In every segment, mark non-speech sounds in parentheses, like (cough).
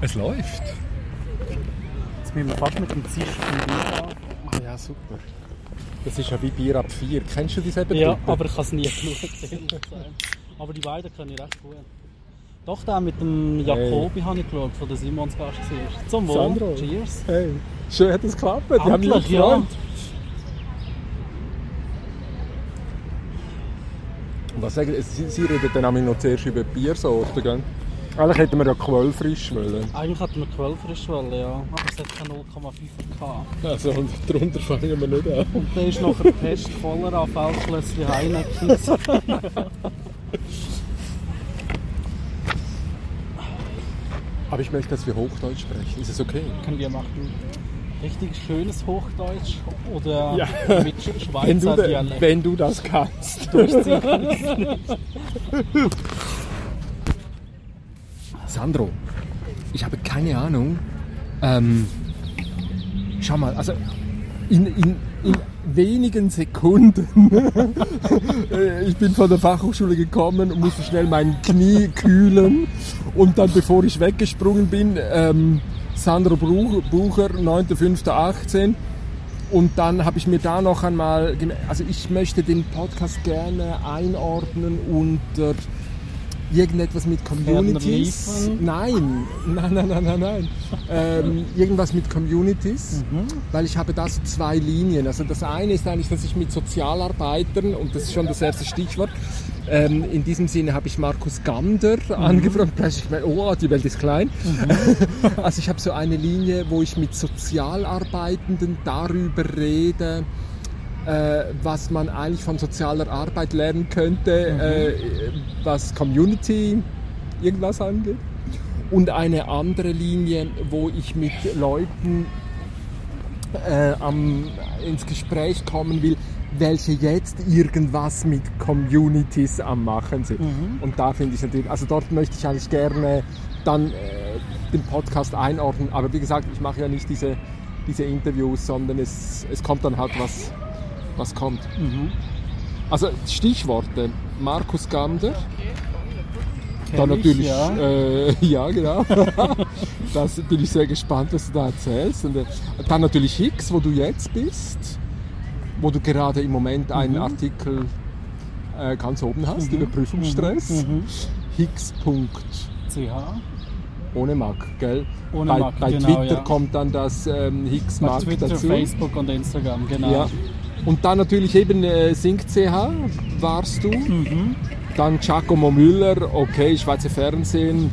Es läuft. Jetzt müssen wir fast mit dem Zisch vom Bier an. Ah ja, super. Das ist ja wie Bier ab 4. Kennst du diese Betriebe? Ja, aber ich kann es nie (laughs) genug erzählen. Aber die beiden können ich recht gut. Doch, der mit dem Jacobi habe ich geschaut, von der Simons Gast war. Zum Wohl. Sandro. Cheers. Hey, schön hat es geklappt. Die haben mich Endlich, ja. gefreut. Was sagen Sie? Sie reden dann nämlich noch zuerst über Biersorten, gell? Eigentlich hätten wir ja Quellfrisch wollen. Eigentlich hatten wir Quellfrisch wollen, ja. Aber es hat keine 0,5 gehabt. Also, und darunter fangen wir nicht an. Und dann ist noch ein Pest voller an Feldschlösschen Heineken. Aber ich möchte, dass wir Hochdeutsch sprechen. Ist es okay? Können wir machen. Richtig schönes Hochdeutsch oder Ja. mit Sch- Wenn du, Schweizer Dialekt wenn du das kannst. durchziehen? (laughs) Sandro, ich habe keine Ahnung. Ähm, schau mal, also in, in, in wenigen Sekunden. (laughs) Ich bin von der Fachhochschule gekommen und musste schnell mein Knie kühlen. Und dann, bevor ich weggesprungen bin, ähm, Sandro Bucher, 9.5.18. Und dann habe ich mir da noch einmal, also ich möchte den Podcast gerne einordnen unter irgendetwas mit Communities. Nein, nein, nein, nein, nein, nein. ähm, irgendwas mit Communities, weil ich habe da so zwei Linien. Also das eine ist eigentlich, dass ich mit Sozialarbeitern, und das ist schon das erste Stichwort, ähm, in diesem Sinne habe ich Markus Gander angefragt. Plötzlich, ich meine, oh, die Welt ist klein. (laughs) also ich habe so eine Linie, wo ich mit Sozialarbeitenden darüber rede, äh, was man eigentlich von sozialer Arbeit lernen könnte, äh, was Community irgendwas angeht. Und eine andere Linie, wo ich mit Leuten äh, am, ins Gespräch kommen will, welche jetzt irgendwas mit Communities am machen sind. Und da finde ich natürlich, also dort möchte ich eigentlich gerne dann äh, den Podcast einordnen. Aber wie gesagt, ich mache ja nicht diese, diese Interviews, sondern es, es kommt dann halt was, was kommt. Also Stichworte, Markus Gander, dann Kenn ich, natürlich, ja. äh, (laughs) ja genau, (laughs) das bin ich sehr gespannt, was du da erzählst. Und, äh, dann natürlich Higgs, wo du jetzt bist, wo du gerade im Moment einen Mhm. Artikel äh, ganz oben hast über Prüfungsstress. Mhm. Higgs. CH. Ohne Mac, gell? Ohne bei, Mac, bei genau, Twitter ja. kommt dann das ähm, Higgs Bei Mac Twitter, dazu. Facebook und Instagram, genau. Ja. Und dann natürlich eben äh, SyncCH warst du. Mhm. Dann Giacomo Müller, okay, Schweizer Fernsehen.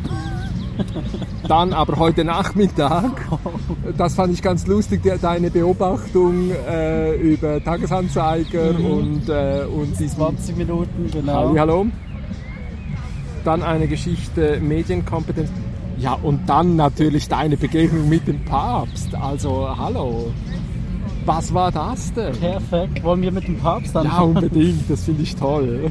(laughs) Dann aber heute Nachmittag, (laughs) das fand ich ganz lustig, de- deine Beobachtung äh, über Tagesanzeiger Mhm. und, äh, und diesen 20 Minuten, genau. Halli, hallo. Dann eine Geschichte Medienkompetenz. Ja, und dann natürlich deine Begegnung mit dem Papst. Also, hallo. Was war das denn? Perfekt. Wollen wir mit dem Papst Ja, anfangen? unbedingt, das finde ich toll.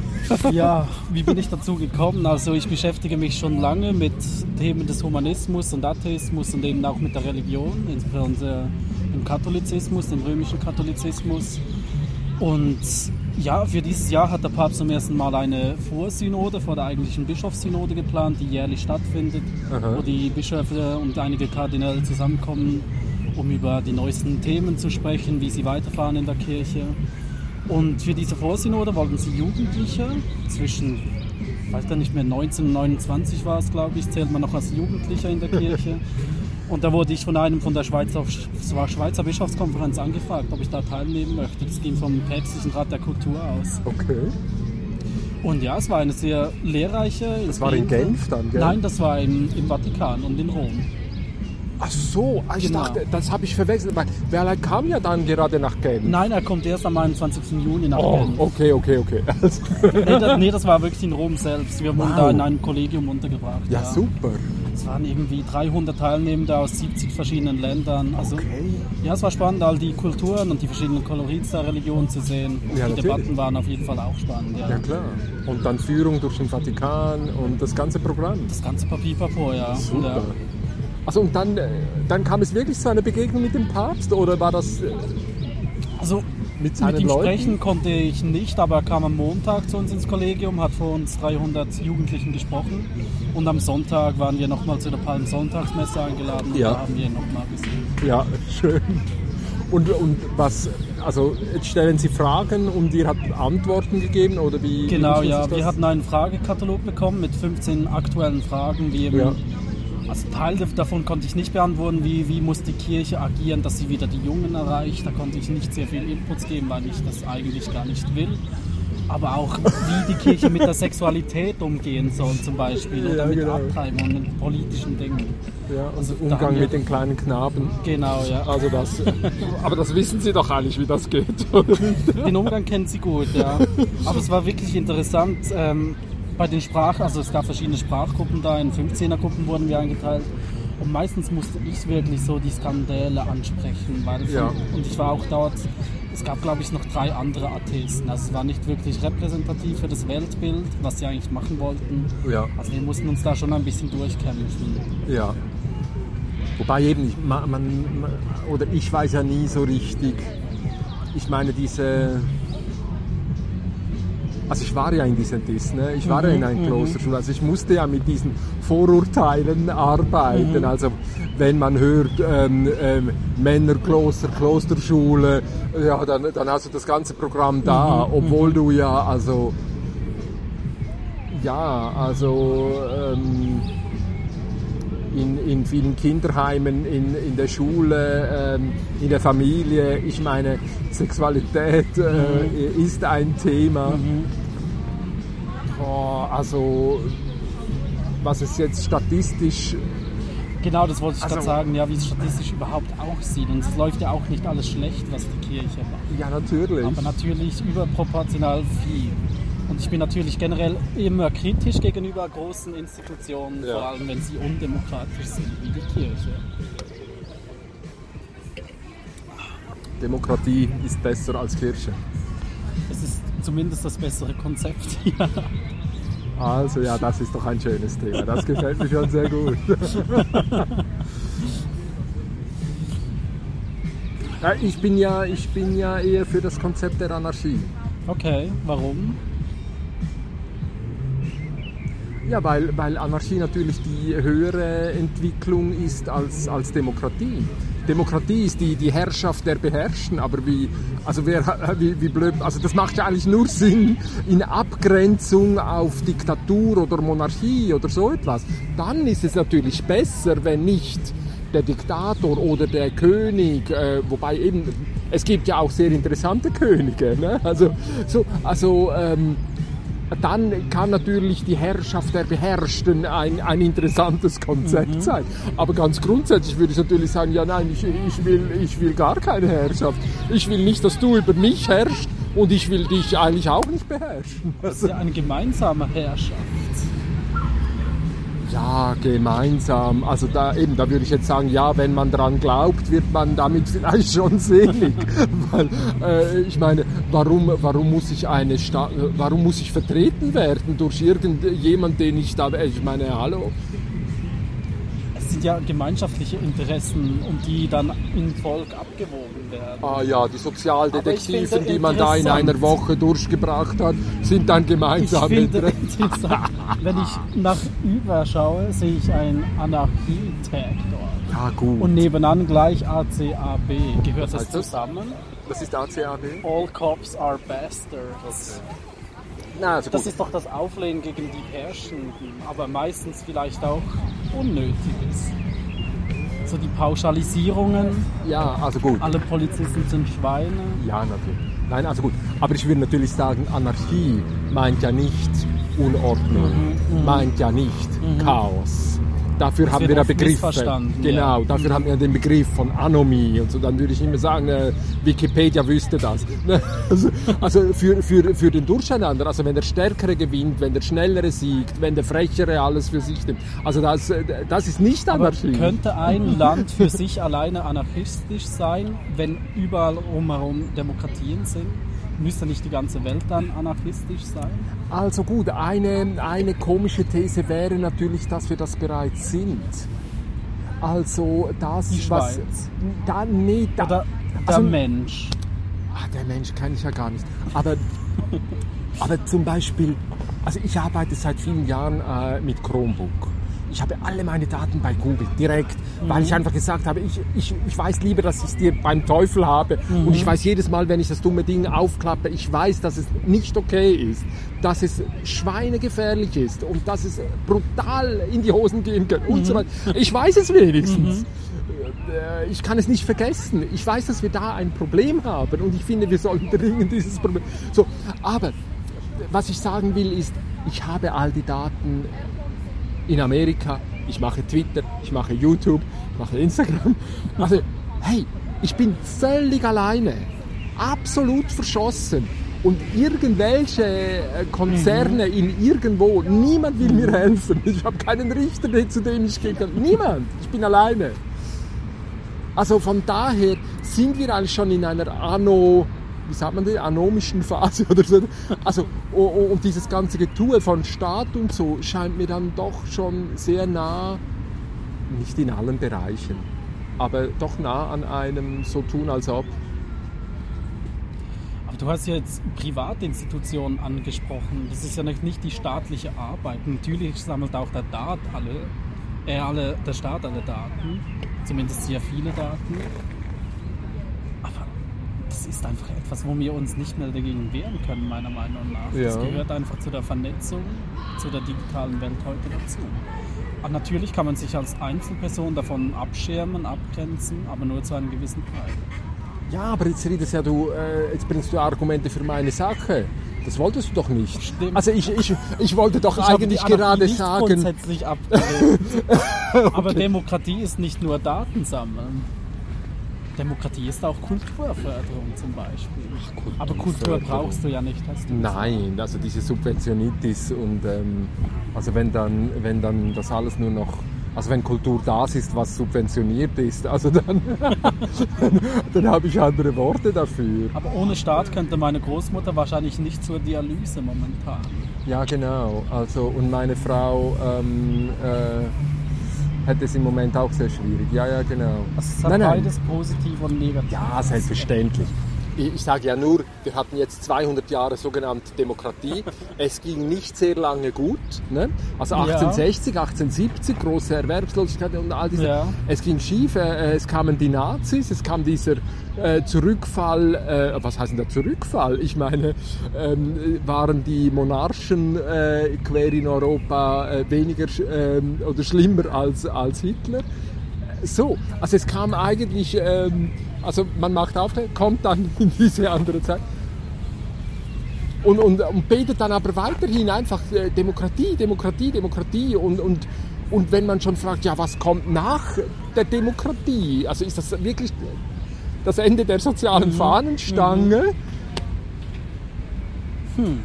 Ja, wie bin ich dazu gekommen? Also ich beschäftige mich schon lange mit Themen des Humanismus und Atheismus und eben auch mit der Religion, insbesondere im Katholizismus, dem römischen Katholizismus. Und ja, für dieses Jahr hat der Papst zum ersten Mal eine Vorsynode vor der eigentlichen Bischofssynode geplant, die jährlich stattfindet, Aha. wo die Bischöfe und einige Kardinäle zusammenkommen, um über die neuesten Themen zu sprechen, wie sie weiterfahren in der Kirche. Und für diese Vorsynode wollten sie Jugendliche zwischen, ich weiß gar nicht mehr, 19 und 29 war es, glaube ich, zählt man noch als Jugendlicher in der Kirche. (laughs) Und da wurde ich von einem von der Schweizer, Schweizer Bischofskonferenz angefragt, ob ich da teilnehmen möchte. Das ging vom Päpstlichen Rat der Kultur aus. Okay. Und ja, es war eine sehr lehrreiche. Das war in Genf dann, gell? Nein, das war im, im Vatikan und in Rom. Ach so, ich Genau. dachte, das habe ich verwechselt. weil Werlein kam ja dann gerade nach Genf. Nein, er kommt erst am 21. Juni nach Oh, okay, okay, okay. Also, (laughs) Nee, das, nee, das war wirklich in Rom selbst. Wir wurden Wow. da in einem Kollegium untergebracht. ja, super. Es waren irgendwie 300 Teilnehmende aus 70 verschiedenen Ländern. Also, Okay. ja, es war spannend, all die Kulturen und die verschiedenen Kolorits der Religion zu sehen. Und Ja, die natürlich. Debatten waren auf jeden Fall auch spannend. Ja. Ja, klar. Und dann Führung durch den Vatikan und das ganze Programm. Das ganze Papipapo, ja. Super. ja. Also und dann, äh, dann kam es wirklich zu einer Begegnung mit dem Papst oder war das... äh, Also mit seinen Mit ihm Leuten? sprechen konnte ich nicht, aber er kam am Montag zu uns ins Kollegium, hat vor uns 300 Jugendlichen gesprochen. Und am Sonntag waren wir nochmal zu der Palmsonntagsmesse eingeladen und Ja. da haben wir ihn nochmal gesehen. Ja, (laughs) schön. Und, und was, also jetzt stellen Sie Fragen und ihr habt Antworten gegeben oder wie? wie Genau, man ja. Wir hatten einen Fragekatalog bekommen mit 15 aktuellen Fragen, wie eben, Ja. Also Teil davon konnte ich nicht beantworten, wie, wie muss die Kirche agieren, dass sie wieder die Jungen erreicht. Da konnte ich nicht sehr viel Inputs geben, weil ich das eigentlich gar nicht will. Aber auch, wie die Kirche mit der Sexualität umgehen soll zum Beispiel oder Ja, mit genau. Abtreibung und mit politischen Dingen. ja, also da haben Umgang mit den kleinen Knaben. Genau, ja. Also das, (laughs) aber das wissen Sie doch eigentlich, wie das geht? Den Umgang kennen sie gut, ja. Aber es war wirklich interessant. Ähm, bei den Sprach, also es gab verschiedene Sprachgruppen da, in 15er-Gruppen wurden wir eingeteilt. Und meistens musste ich wirklich so die Skandale ansprechen. Weil Ja. Und ich war auch dort, es gab glaube ich noch drei andere Atheisten. Also es war nicht wirklich repräsentativ für das Weltbild, was sie eigentlich machen wollten. Ja. Also wir mussten uns da schon ein bisschen durchkämpfen. Ja. Wobei eben, ich, man, man- oder ich weiß ja nie so richtig, ich meine diese, also ich war ja in diesen Dis, ne? ich war ja in einer Klosterschule, also ich musste ja mit diesen Vorurteilen arbeiten, also wenn man hört ähm, ähm, Männerkloster, Klosterschule, ja, dann, dann hast du das ganze Programm da, obwohl du ja, also ja, also ähm, in, in vielen Kinderheimen, in, in der Schule, ähm, in der Familie. Ich meine, Sexualität äh, ist ein Thema. Boah, also, was es jetzt statistisch Genau, das wollte ich Also- gerade sagen, ja, wie es statistisch überhaupt aussieht. Und es läuft ja auch nicht alles schlecht, was die Kirche macht. Ja, natürlich. aber natürlich überproportional viel. Und ich bin natürlich generell immer kritisch gegenüber großen Institutionen, Ja. vor allem wenn sie undemokratisch sind, wie die Kirche. Demokratie ist besser als Kirche. Es ist zumindest das bessere Konzept. (laughs) ja. Also ja, das ist doch ein schönes Thema. Das gefällt mir schon sehr gut. (laughs) Ich, bin ja, ich bin ja eher für das Konzept der Anarchie. Okay, warum? Ja, weil, weil Anarchie natürlich die höhere Entwicklung ist als, als Demokratie. Demokratie ist die, die Herrschaft der Beherrschten, aber wie, also wer, (laughs) wie, wie blöd, also das macht ja eigentlich nur Sinn in Abgrenzung auf Diktatur oder Monarchie oder so etwas. Dann ist es natürlich besser, wenn nicht der Diktator oder der König, äh, wobei eben, es gibt ja auch sehr interessante Könige, ne? also, so, also ähm, dann kann natürlich die Herrschaft der Beherrschten ein, ein interessantes Konzept sein. Aber ganz grundsätzlich würde ich natürlich sagen, ja nein, ich, ich, will, ich will gar keine Herrschaft. Ich will nicht, dass du über mich herrschst und ich will dich eigentlich auch nicht beherrschen. Das ist ja eine gemeinsame Herrschaft. Ja, gemeinsam. Also da eben, da würde ich jetzt sagen, ja, wenn man dran glaubt, wird man damit (laughs) vielleicht schon selig. Weil äh, ich meine, warum, warum muss ich eine Sta warum muss ich vertreten werden durch irgendjemand, den ich da, ich meine, hallo. Sind ja gemeinschaftliche Interessen, um die dann im Volk abgewogen werden. Ah ja, die Sozialdetektiven, ich finde die man da in einer Woche durchgebracht hat, sind dann Ich gemeinsam finde mit. interessant, wenn ich nach über schaue, sehe ich einen Anarchie-Tag dort. Ja gut. Und nebenan gleich ACAB. Gehört das heißt das? zusammen? das ist ACAB? All cops are bastards. Na, also Das ist doch das Auflehnen gegen die Herrschenden, aber meistens vielleicht auch Unnötiges. So die Pauschalisierungen, Ja, also gut. alle Polizisten sind Schweine. Ja, natürlich. Nein, also gut. Aber ich will natürlich sagen, Anarchie meint ja nicht Unordnung, meint ja nicht Chaos. Dafür haben wir oft Begriffe. missverstanden, Genau, ja. dafür haben wir den Begriff von Anomie und so. Dann würde ich immer sagen, äh, Wikipedia wüsste das. (laughs) also also für, für, für den Durcheinander, also wenn der Stärkere gewinnt, wenn der Schnellere siegt, wenn der Frechere alles für sich nimmt. Also das, äh, das ist nicht Aber Anarchie. könnte ein Land für sich alleine anarchistisch sein, wenn überall umherum Demokratien sind? Müsste nicht die ganze Welt dann anarchistisch sein? Also gut, eine, eine komische These wäre natürlich, dass wir das bereits sind. Also das, Die was... Schweiz. Da, nee, da, Oder der also, Mensch? Ah, der Mensch kenne ich ja gar nicht. Aber, aber zum Beispiel, also ich arbeite seit vielen Jahren äh, mit Chromebook. Ich habe alle meine Daten bei Google direkt, mhm. weil ich einfach gesagt habe, ich, ich, ich weiß lieber, dass ich es dir beim Teufel habe. Mhm. Und ich weiß jedes Mal, wenn ich das dumme Ding aufklappe, ich weiß, dass es nicht okay ist, dass es schweinegefährlich ist und dass es brutal in die Hosen gehen kann und so mhm. weiter. Ich weiß es wenigstens. Äh, ich kann es nicht vergessen. Ich weiß, dass wir da ein Problem haben und ich finde, wir sollten (laughs) dringend dieses Problem. So, aber was ich sagen will, ist, ich habe all die Daten in Amerika, ich mache Twitter, ich mache YouTube, ich mache Instagram. (laughs) Also, hey, ich bin völlig alleine, absolut verschossen. Und irgendwelche äh, Konzerne mhm. in irgendwo, niemand will mir helfen. Ich habe keinen Richter, zu dem ich gehen kann. Niemand. Ich bin alleine. Also von daher sind wir eigentlich schon in einer Anno wie sagt man die, anomischen Phase (laughs) oder so. Also, und dieses ganze Getue von Staat und so scheint mir dann doch schon sehr nah, nicht in allen Bereichen, aber doch nah an einem so tun als ob. Aber du hast ja jetzt Privatinstitutionen angesprochen. Das ist ja nicht die staatliche Arbeit. Natürlich sammelt auch der Staat alle, äh, alle, der Staat alle Daten, zumindest sehr viele Daten das ist einfach etwas, wo wir uns nicht mehr dagegen wehren können, meiner Meinung nach. Ja. Das gehört einfach zu der Vernetzung, zu der digitalen Welt heute dazu. Aber natürlich kann man sich als Einzelperson davon abschirmen, abgrenzen, aber nur zu einem gewissen Teil. Ja, aber jetzt redest ja du, äh, jetzt bringst du Argumente für meine Sache. Das wolltest du doch nicht. Stimmt. Also ich, ich, ich wollte doch ich eigentlich gerade nicht sagen. Grundsätzlich abgelehnt. (laughs) okay. Aber Demokratie ist nicht nur Datensammeln. Demokratie ist auch Kulturförderung zum Beispiel. Ach, Kultur Aber Kultur brauchst du ja nicht, hast du Nein, also diese Subventionitis und ähm, also wenn dann, wenn dann das alles nur noch also wenn Kultur das ist, was subventioniert ist, also dann, dann, (laughs) dann habe ich andere Worte dafür. Aber ohne Staat könnte meine Großmutter wahrscheinlich nicht zur Dialyse momentan. Ja, genau. Also und meine Frau ähm, äh, hat es im Moment auch sehr schwierig. Ja, ja, genau. Also es hat nein, beides nein. positiv und negativ. Ja, selbstverständlich ich sage ja nur, wir hatten jetzt 200 Jahre sogenannte Demokratie. Es ging nicht sehr lange gut. Ne? Also 1860, ja. 1870, große Erwerbslosigkeit und all diese. Ja. Es ging schief, äh, es kamen die Nazis, es kam dieser äh, Zurückfall, äh, was heißt denn der Zurückfall? Ich meine, ähm, waren die Monarchen äh, quer in Europa äh, weniger ähm, oder schlimmer als, als Hitler? So, also es kam eigentlich... Ähm, also man macht auf, kommt dann (laughs) in diese andere Zeit und, und, und betet dann aber weiterhin einfach äh, Demokratie, Demokratie, Demokratie und, und, und wenn man schon fragt, ja, was kommt nach der Demokratie? Also ist das wirklich das Ende der sozialen mhm. Fahnenstange? Mhm. Hm.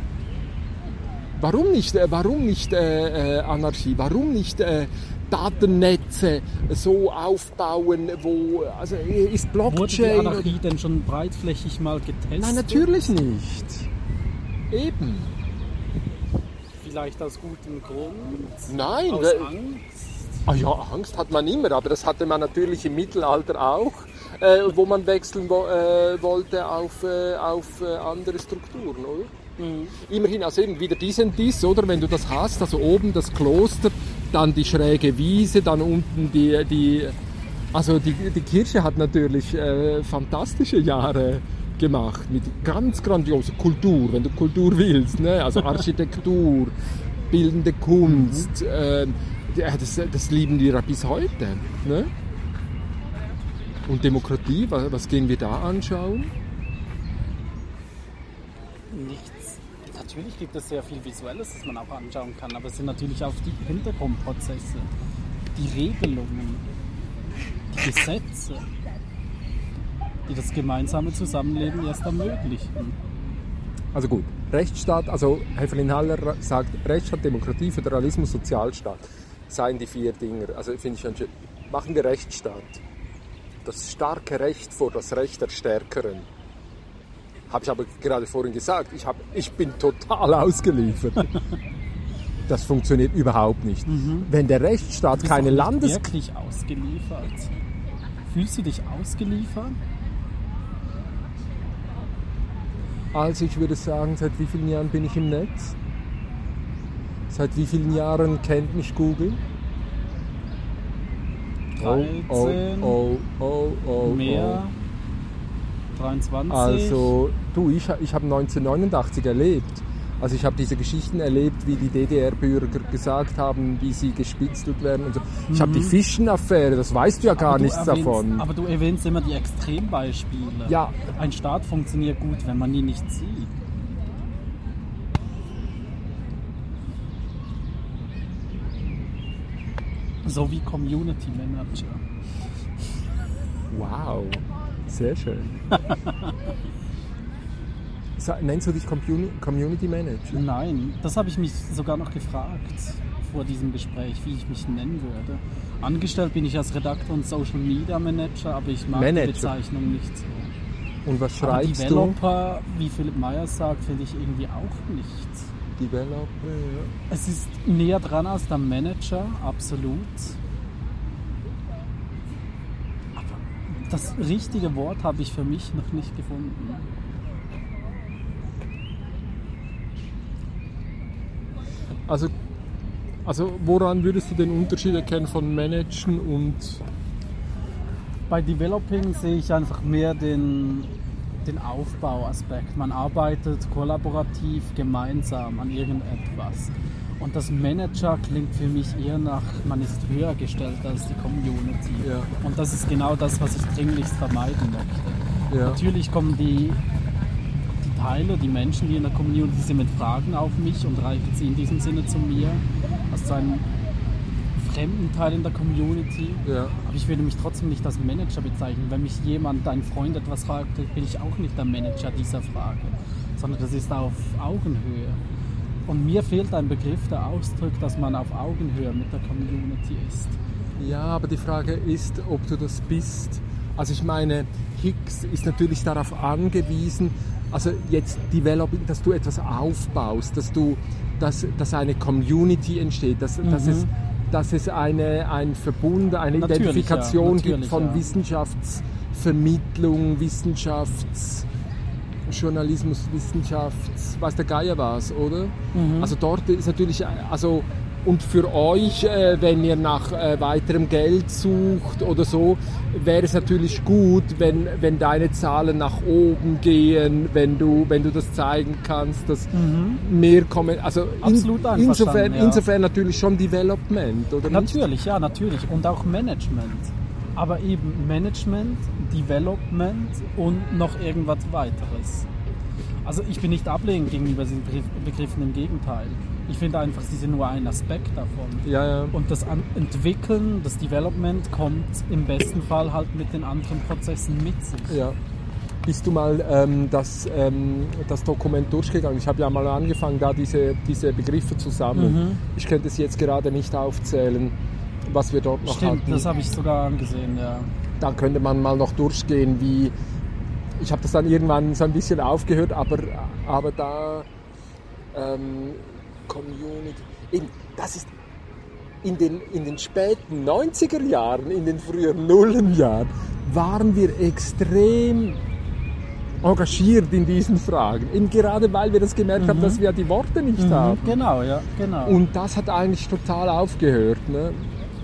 Warum nicht, äh, warum nicht äh, äh, Anarchie? Warum nicht äh, Datennetze so aufbauen, wo also ist Blockchain. Wurde die Anarchie denn schon breitflächig mal getestet? Nein, natürlich nicht. Eben. Vielleicht aus gutem Grund? Nein. Aus Angst? Ah ja, Angst hat man immer, aber das hatte man natürlich im Mittelalter auch, äh, wo man wechseln wo, äh, wollte auf, äh, auf äh, andere Strukturen, oder? Mhm. Immerhin, also eben wieder dies und dies, oder? Wenn du das hast, also oben das Kloster, dann die schräge Wiese, dann unten die, die also die, die Kirche hat natürlich äh, fantastische Jahre gemacht mit ganz grandioser Kultur, wenn du Kultur willst, ne? also Architektur, (laughs) bildende Kunst, äh, das, das lieben wir bis heute. Ne? Und Demokratie, was, was gehen wir da anschauen? Natürlich gibt es sehr viel Visuelles, das man auch anschauen kann, aber es sind natürlich auch die Hintergrundprozesse, die Regelungen, die Gesetze, die das gemeinsame Zusammenleben erst ermöglichen. Also gut, Rechtsstaat, also Hefelin Haller sagt, Rechtsstaat, Demokratie, Föderalismus, Sozialstaat seien die vier Dinge. Also finde ich schon schön. Machen wir Rechtsstaat. Das starke Recht vor das Recht der Stärkeren habe ich aber gerade vorhin gesagt, ich, hab, ich bin total (laughs) ausgeliefert. Das funktioniert überhaupt nicht. Mhm. Wenn der Rechtsstaat keine Landes... wirklich ausgeliefert? Fühlst du dich ausgeliefert? Also ich würde sagen, seit wie vielen Jahren bin ich im Netz? Seit wie vielen Jahren kennt mich Google? 13, oh, oh, oh, oh, mehr, oh. 23. Also, du, ich, ich habe 1989 erlebt. Also ich habe diese Geschichten erlebt, wie die DDR-Bürger gesagt haben, wie sie gespitzelt werden und so. Ich habe die Fischen-Affäre, das weißt du ja gar du nichts erwähnst, davon. Aber du erwähnst immer die Extrembeispiele. Ja. Ein Staat funktioniert gut, wenn man ihn nicht sieht. So wie Community Manager. Wow, sehr schön. (laughs) Nennst du dich Community Manager? Nein, das habe ich mich sogar noch gefragt vor diesem Gespräch, wie ich mich nennen würde. Angestellt bin ich als Redakteur und Social Media Manager, aber ich mag Manager. die Bezeichnung nicht so. Und was Aber schreibst du? Developer, wie Philipp Meyer sagt, finde ich irgendwie auch nicht. Developer, ja. Es ist näher dran als der Manager, absolut. Aber das richtige Wort habe ich für mich noch nicht gefunden. Also, also woran würdest du den Unterschied erkennen von Managen und Bei Developing sehe ich einfach mehr den, den Aufbauaspekt. Man arbeitet kollaborativ gemeinsam an irgendetwas. Und das Manager klingt für mich eher nach, man ist höher gestellt als die Community. Ja. Und das ist genau das, was ich dringlichst vermeiden möchte. ja, Natürlich kommen die, die Teile, die Menschen, die in der Community sind, mit Fragen auf mich und reichen sie in diesem Sinne zu mir, als zu einem fremden Teil in der Community. ja, Aber ich würde mich trotzdem nicht als Manager bezeichnen. Wenn mich jemand, ein Freund etwas fragt, bin ich auch nicht der Manager dieser Frage, sondern das ist auf Augenhöhe. Und mir fehlt ein Begriff, der ausdrückt, dass man auf Augenhöhe mit der Community ist. ja, aber die Frage ist, ob du das bist. Also ich meine, Hicks ist natürlich darauf angewiesen, also jetzt Developing, dass du etwas aufbaust, dass du, dass, dass eine Community entsteht, dass, dass Mhm. es dass es eine, ein Verbund, eine Natürlich, Identifikation ja, gibt von ja. Wissenschaftsvermittlung, Wissenschafts, Journalismus, Wissenschafts, weiß der Geier was, oder? Mhm. Also dort ist natürlich, also und für euch, äh, wenn ihr nach äh, weiterem Geld sucht oder so, wäre es natürlich gut, wenn, wenn deine Zahlen nach oben gehen, wenn du, wenn du das zeigen kannst, dass mehr kommen. Also in, Mhm. Absolut insofern, einverstanden, ja. insofern natürlich schon Development, oder nicht? Natürlich, ja, natürlich. Und auch Management. Aber eben Management, Development und noch irgendwas weiteres. Also ich bin nicht ablehnend gegenüber diesen Begriff- Begriffen, im Gegenteil. Ich finde einfach, sie sind nur ein Aspekt davon. Ja, ja. Und das Entwickeln, das Development kommt im besten Fall halt mit den anderen Prozessen mit sich. Ja. Bist du mal ähm, das, ähm, das Dokument durchgegangen? Ich habe ja mal angefangen, da diese, diese Begriffe zu sammeln. Mhm. Ich könnte es jetzt gerade nicht aufzählen, was wir dort noch Stimmt, hatten. das habe ich sogar angesehen, ja. Da könnte man mal noch durchgehen, wie. Ich habe das dann irgendwann so ein bisschen aufgehört, aber, aber da. Ähm, Community. Eben, das ist. In den, in den späten 90er Jahren, in den frühen Nullenjahren, waren wir extrem engagiert in diesen Fragen. Eben gerade weil wir das gemerkt haben, dass wir die Worte nicht haben. Genau, ja, genau. Und das hat eigentlich total aufgehört. Ne?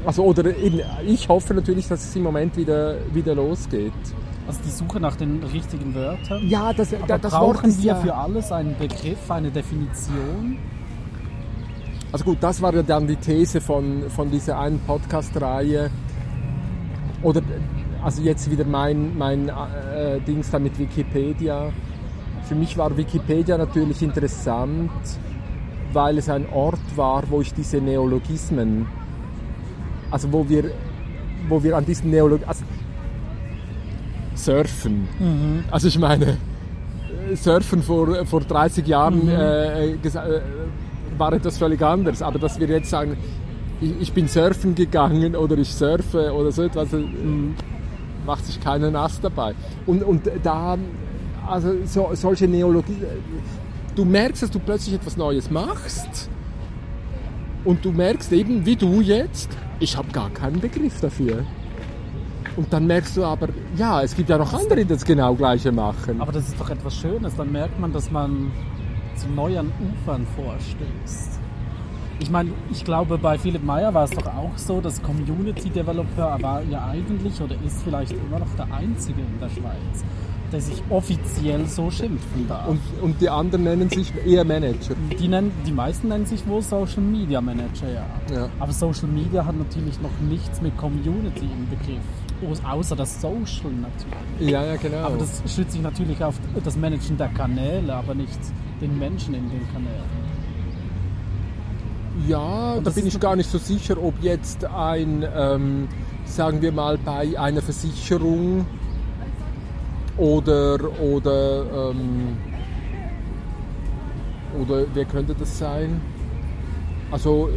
Also, oder eben, ich hoffe natürlich, dass es im Moment wieder, wieder losgeht. also die Suche nach den richtigen Wörtern. Ja, das, Aber da- das Wort brauchen ist wir ja... für alles einen Begriff, eine Definition? Also gut, das war ja dann die These von, von dieser einen Podcast-Reihe. Oder, also jetzt wieder mein, mein äh, Dings da mit Wikipedia. Für mich war Wikipedia natürlich interessant, weil es ein Ort war, wo ich diese Neologismen, also wo wir, wo wir an diesen Neologismen, also Surfen. Also ich meine, äh, Surfen vor, vor 30 Jahren äh, gesa- äh, war etwas völlig anderes. Aber dass wir jetzt sagen, ich, ich bin surfen gegangen oder ich surfe oder so etwas, äh, macht sich keiner nass dabei. Und, und da, also so, solche Neologie, du merkst, dass du plötzlich etwas Neues machst und du merkst eben, wie du jetzt, ich habe gar keinen Begriff dafür. Und dann merkst du aber, ja, es gibt ja noch andere, die das genau gleiche machen. Aber das ist doch etwas Schönes. Dann merkt man, dass man zu neuen Ufern vorstößt. Ich meine, ich glaube, bei Philipp Meyer war es doch auch so, dass Community Developer war ja eigentlich oder ist vielleicht immer noch der einzige in der Schweiz, der sich offiziell so schimpfen darf. Und, und die anderen nennen sich eher Manager. Die, nennen, die meisten nennen sich wohl Social Media Manager, ja. Ja. Aber Social Media hat natürlich noch nichts mit Community im Begriff. Außer das Social natürlich. Ja, ja, genau. Aber das schützt sich natürlich auf das Managen der Kanäle, aber nicht den Menschen in den Kanälen. Ja, da bin ich gar nicht so sicher, ob jetzt ein, ähm, sagen wir mal, bei einer Versicherung oder, oder, ähm, oder wer könnte das sein? Also,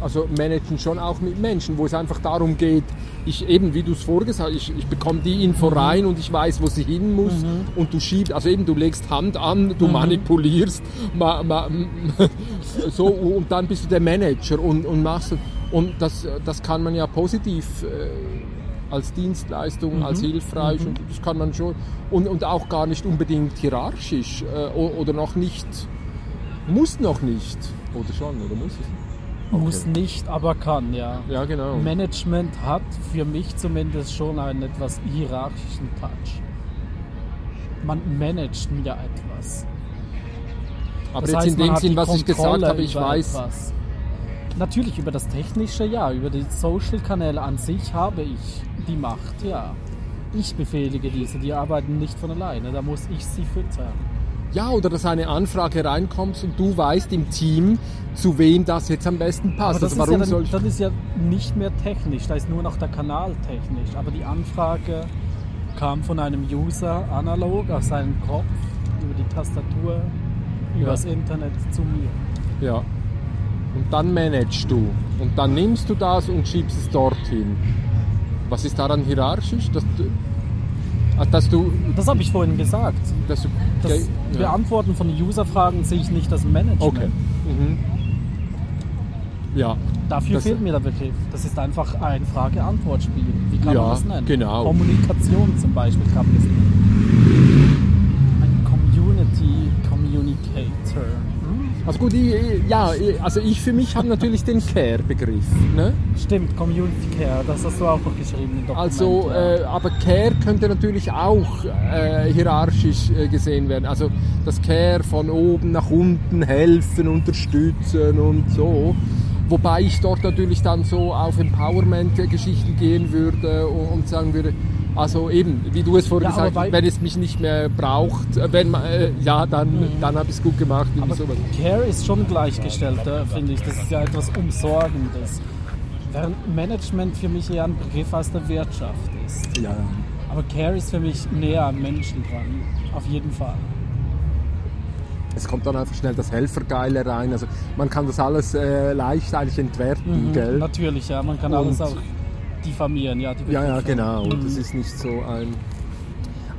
also managen schon auch mit Menschen, wo es einfach darum geht, ich eben, wie du es vorgesagt hast, ich, ich bekomme die Info rein und ich weiß, wo sie hin muss. Und du schiebst, also eben, du legst Hand an, du manipulierst, ma, ma, (laughs) so und dann bist du der Manager und, und machst und das, das kann man ja positiv äh, als Dienstleistung, als hilfreich und das kann man schon und, und auch gar nicht unbedingt hierarchisch äh, oder noch nicht, muss noch nicht oder schon oder muss es? Muss nicht, aber kann, ja. Ja genau. Management hat für mich zumindest schon einen etwas hierarchischen Touch. Man managt ja etwas. Aber Das jetzt heißt, in dem Sinn, was ich gesagt Kontrolle habe, ich weiß, etwas. Natürlich über das Technische, ja. Über die Social-Kanäle an sich habe ich die Macht, ja. Ich befehlige diese, die arbeiten nicht von alleine, da muss ich sie füttern. ja, oder dass eine Anfrage reinkommt und du weißt im Team, zu wem das jetzt am besten Aber passt. das, Also ist warum ja soll dann, ich das ist ja nicht mehr technisch, da ist nur noch der Kanal technisch. Aber die Anfrage kam von einem User analog aus seinem Kopf über die Tastatur, übers Internet zu mir. Ja. Und dann managst du. Und dann nimmst du das und schiebst es dorthin. Was ist daran hierarchisch? Dass du, ah, dass du, Das habe ich vorhin gesagt. dass du Das ja. Beantworten von User-Fragen sehe ich nicht als Management. Okay. Mhm. Ja. Dafür Das- fehlt mir der Begriff. Das ist einfach ein Frage-Antwort-Spiel. Wie kann Ja, man das nennen? genau. Kommunikation zum Beispiel kann man das nennen. Also gut, ich, ja, also ich für mich habe natürlich den Care-Begriff. Ne? Stimmt, Community Care, das hast du auch noch geschrieben im Dokument. Also, äh, aber Care könnte natürlich auch äh, hierarchisch äh, gesehen werden. Also das Care von oben nach unten helfen, unterstützen und so. Wobei ich dort natürlich dann so auf Empowerment-Geschichten gehen würde und, und sagen würde, also eben, wie du es vorhin Ja, gesagt hast, wenn es mich nicht mehr braucht, äh, wenn man, äh, ja, dann, dann habe ich es gut gemacht. Aber sowas. Care ist schon gleichgestellter, finde ich. Das ist ja etwas Umsorgendes. Während Management für mich eher ein Begriff aus der Wirtschaft ist. Ja. Aber Care ist für mich näher am Menschen dran. Auf jeden Fall. Es kommt dann einfach schnell das Helfergeile rein. Also man kann das alles äh, leicht eigentlich entwerten, gell? Natürlich, ja. Man kann Und- alles auch diffamieren, ja. Ja, ja, genau. Das ist nicht so ein.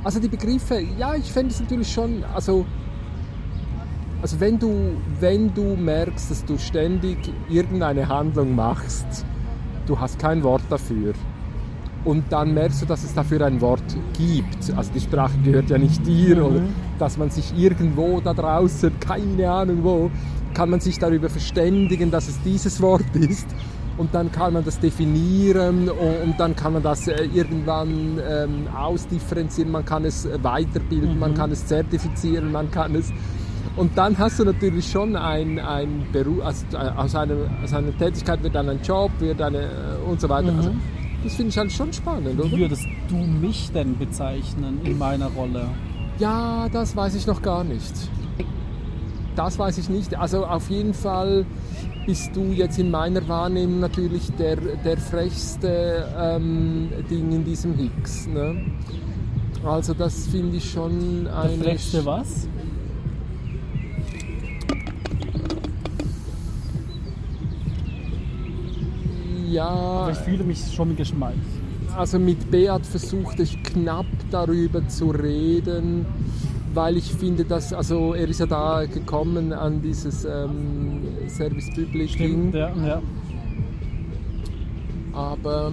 Also die Begriffe, ja, ich fände es natürlich schon, also, also wenn du, wenn du merkst, dass du ständig irgendeine Handlung machst, du hast kein Wort dafür. Und dann merkst du, dass es dafür ein Wort gibt. Also die Sprache gehört ja nicht dir. Oder dass man sich irgendwo da draußen, keine Ahnung wo, kann man sich darüber verständigen, dass es dieses Wort ist. Und dann kann man das definieren und, dann kann man das äh, irgendwann ähm, ausdifferenzieren, man kann es äh, weiterbilden, man kann es zertifizieren, man kann es... Und dann hast du natürlich schon ein, ein Beruf, also äh, aus, einer, aus einer Tätigkeit wird dann ein Job, wird eine und so weiter. Also, das finde ich halt schon spannend, Wie oder? würdest du mich denn bezeichnen in meiner Rolle? Ja, das weiß ich noch gar nicht. Das weiß ich nicht. Also auf jeden Fall bist du jetzt in meiner Wahrnehmung natürlich der, der frechste ähm, Ding in diesem Hicks. Ne? Also das finde ich schon Der eine... frechste was? Ja, Aber ich fühle mich schon geschmeichelt. also mit Beat versuchte ich knapp darüber zu reden, weil ich finde, dass, also er ist ja da gekommen an dieses ähm, Service Public Ding. Ja, ja. Aber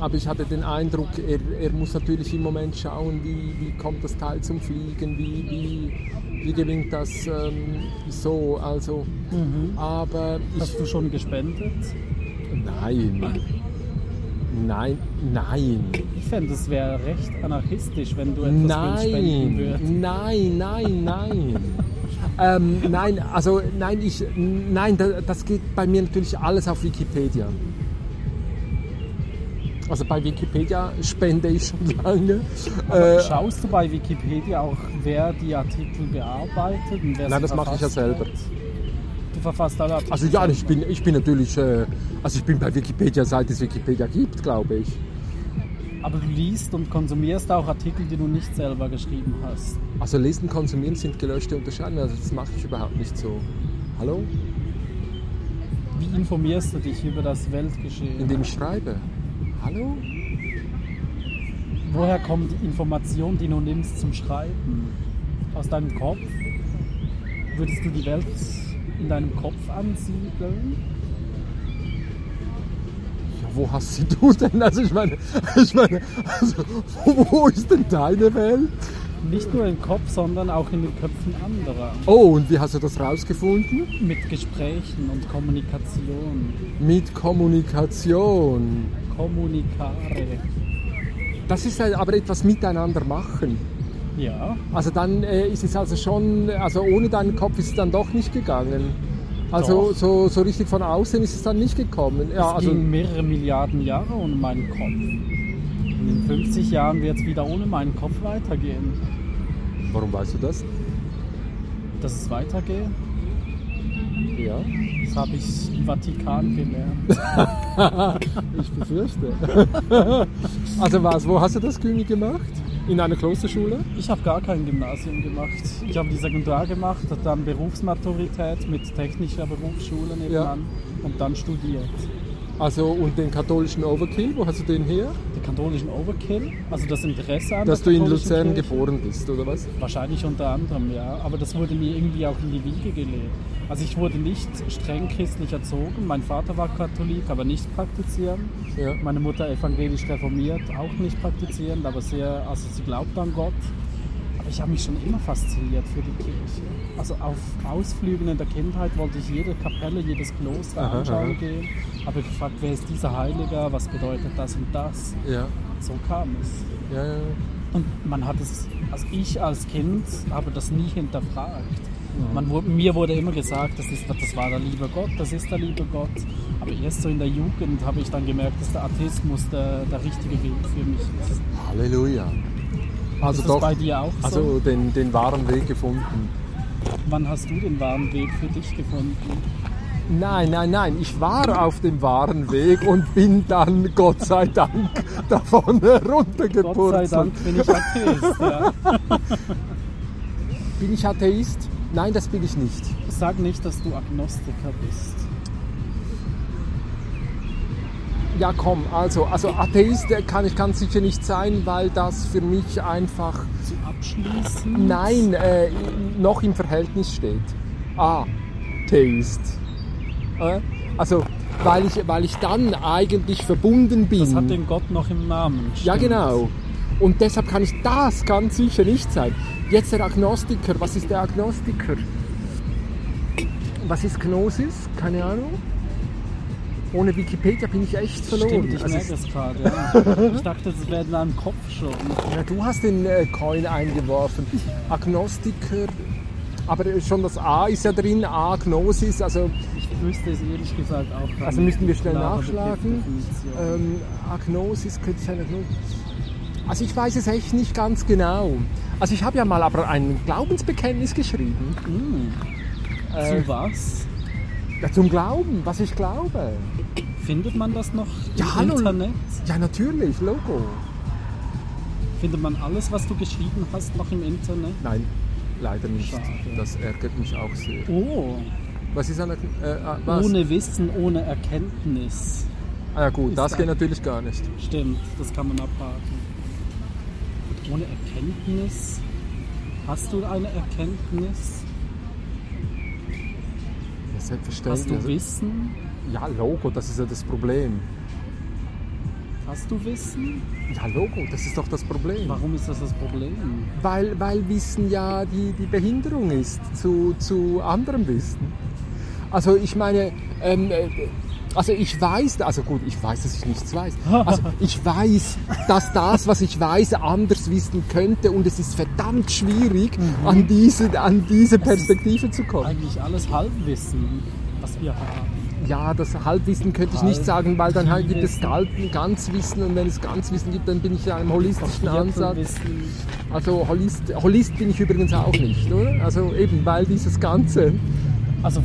aber ich hatte den Eindruck, er, er muss natürlich im Moment schauen, wie, wie kommt das Teil zum Fliegen, wie, wie, wie gelingt das ähm, so. Also, aber ich, Hast du schon gespendet? Nein, nein, nein. Ich fände, es wäre recht anarchistisch, wenn du etwas spenden Nein, würdest. nein, nein, nein. ähm, nein, also nein, ich, nein, da- das geht bei mir natürlich alles auf Wikipedia. Also bei Wikipedia spende ich schon lange. Aber Äh, schaust du bei Wikipedia auch, wer die Artikel bearbeitet und wer Nein, das mache ich ja selber. hat? Du verfasst alle Artikel also ja, ich bin, ich bin natürlich, äh, also ich bin bei Wikipedia, seit es Wikipedia gibt, glaube ich. Aber du liest und konsumierst auch Artikel, die du nicht selber geschrieben hast. Also lesen, konsumieren sind gelöschte Unterscheidungen, also das mache ich überhaupt nicht so. Hallo? Wie informierst du dich über das Weltgeschehen? Indem ich schreibe. Hallo? Woher kommt die Information, die du nimmst zum Schreiben? Aus deinem Kopf? Würdest du die Welt in deinem Kopf ansiedeln? Ja, wo hast sie du denn? Also ich meine, ich meine, also, wo, ist denn deine Welt? Nicht nur im Kopf, sondern auch in den Köpfen anderer. Oh, und wie hast du das rausgefunden? Mit Gesprächen und Kommunikation. Mit Kommunikation. Kommunikare. Das ist aber etwas miteinander machen. Ja, Also dann äh, ist es also schon, also ohne deinen Kopf ist es dann doch nicht gegangen. Also Doch. so, so richtig von außen ist es dann nicht gekommen. Ja, es also ging mehrere Milliarden Jahre ohne meinen Kopf. Und in 50 Jahren wird es wieder ohne meinen Kopf weitergehen. warum weißt du das? Dass es weitergeht, Ja. das habe ich im Vatikan gelernt. (laughs) Ich befürchte. (laughs) also was, wo hast du das Kümi gemacht? In einer Klosterschule? Ich habe gar kein Gymnasium gemacht. Ich habe die Sekundar gemacht, dann Berufsmaturität mit technischer Berufsschule nebenan und dann studiert. Also und den katholischen Overkill, wo hast du den her? Den katholischen Overkill, also das Interesse an Dass du in Luzern Kirche. geboren bist, oder was? Wahrscheinlich unter anderem, ja. Aber das wurde mir irgendwie auch in die Wiege gelegt. Also ich wurde nicht streng christlich erzogen. Mein Vater war Katholik, aber nicht praktizierend. Ja. Meine Mutter evangelisch reformiert, auch nicht praktizierend, aber sehr, also sie glaubt an Gott. Ich habe mich schon immer fasziniert für die Kirche. Also auf Ausflügen in der Kindheit wollte ich jede Kapelle, jedes Kloster Aha, anschauen aha. gehen. Habe gefragt, wer ist dieser Heiliger, was bedeutet das und das. Ja. So kam es. Ja, ja. Und man hat es, also ich als Kind habe das nie hinterfragt. Man, wurde- mir wurde immer gesagt, das, ist, das war der liebe Gott, das ist der liebe Gott. Aber erst so in der Jugend habe ich dann gemerkt, dass der Atheismus der, der richtige Weg für mich ist. Halleluja. Also ist doch, bei dir auch so? also den, den wahren Weg gefunden. Wann hast du den wahren Weg für dich gefunden? Nein, nein, nein, ich war auf dem wahren Weg und bin dann, Gott sei Dank, davon Gott sei. Dank bin ich Atheist. Ja. Bin ich Atheist? Nein, das bin ich nicht. Sag nicht, dass du Agnostiker bist. Ja, komm, also, also Atheist äh, kann ich ganz sicher nicht sein, weil das für mich einfach, Zu abschließen? nein, äh, noch im Verhältnis steht. Atheist. Äh? Also, weil ich, weil ich dann eigentlich verbunden bin. Das hat den Gott noch im Namen. Ja, stimmt. genau. Und deshalb kann ich das ganz sicher nicht sein. Jetzt der Agnostiker. Was ist der Agnostiker? Was ist Gnosis? Keine Ahnung. Ohne Wikipedia bin ich echt verloren. Stimmt, ich Also merke es- es gerade. Ja. (laughs) Ich dachte, das wäre in deinem Kopf schon. ja, du hast den äh, Coin eingeworfen. Agnostiker. Aber schon das A ist ja drin. A, Gnosis. Also Ich wüsste es ehrlich gesagt auch gar Also müssten wir schnell nachschlagen. Ähm, Agnosis könnte sein. Agnosis. Also ich weiß es echt nicht ganz genau. Also ich habe ja mal aber ein Glaubensbekenntnis geschrieben. Mm. Äh, Zu was? Ja, zum Glauben, was ich glaube. Findet man das noch Ja, im hallo. Internet? Ja, natürlich, Logo. Findet man alles, was du geschrieben hast, noch im Internet? Nein, leider nicht. Schade. Das ärgert mich auch sehr. Oh, Was ist eine... Äh, äh, was? ohne Wissen, ohne Erkenntnis. Ah ja gut, Ist das geht natürlich gar nicht. Stimmt, das kann man abhaken. Und ohne Erkenntnis? Hast du eine Erkenntnis? Selbstverständlich. Hast du Also- Wissen? Ja, Logo, das ist ja das Problem. Hast du Wissen? Ja, Logo, das ist doch das Problem. Warum ist das das Problem? Weil, weil Wissen ja die, die Behinderung ist zu, zu anderem Wissen. Also ich meine, ähm, äh, also ich weiß, also gut, ich weiß, dass ich nichts weiß. (laughs) Also ich weiß, dass das, was ich weiß, anders wissen könnte und es ist verdammt schwierig, an, diese, an diese Perspektive zu kommen. Eigentlich alles Halbwissen, was wir haben. Ja, das Halbwissen könnte ich nicht sagen, weil dann halt gibt es Ganzwissen und wenn es Ganzwissen gibt, dann bin ich ja im holistischen Ansatz. Also Holist, Holist bin ich übrigens auch nicht, oder? Also eben, weil dieses Ganze. Also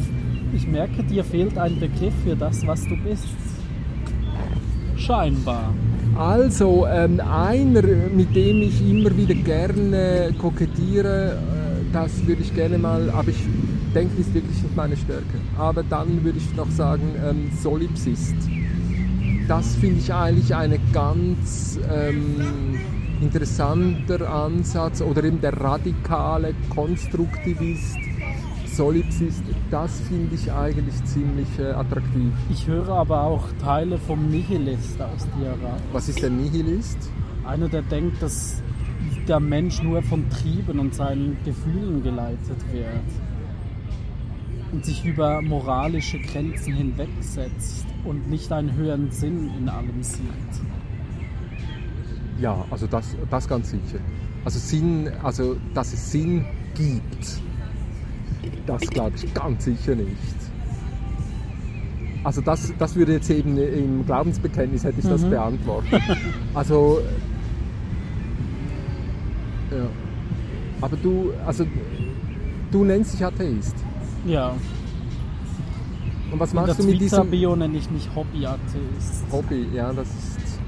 ich merke, dir fehlt ein Begriff für das, was du bist. Scheinbar. Also ähm, einer, mit dem ich immer wieder gerne kokettiere, äh, das würde ich gerne mal, aber ich denke, ist wirklich nicht meine Stärke. Aber dann würde ich noch sagen, ähm, Solipsist. Das finde ich eigentlich eine ganz ähm, interessanter Ansatz oder eben der radikale Konstruktivist. Solipsist, das finde ich eigentlich ziemlich äh, attraktiv. Ich höre aber auch Teile vom Nihilist aus dir raus. Was ist der Nihilist? Einer, der denkt, dass der Mensch nur von Trieben und seinen Gefühlen geleitet wird und sich über moralische Grenzen hinwegsetzt und nicht einen höheren Sinn in allem sieht. Ja, also das, das ganz sicher. Also Sinn, also dass es Sinn gibt, das glaube ich ganz sicher nicht. Also das, das würde jetzt eben im Glaubensbekenntnis hätte ich das beantwortet. (laughs) Also ja. Aber du, also du nennst dich Atheist. Ja, Und was machst du mit diesem Twitter-Bio nenne ich mich Hobbyatheist. Hobby? Ja, das ist.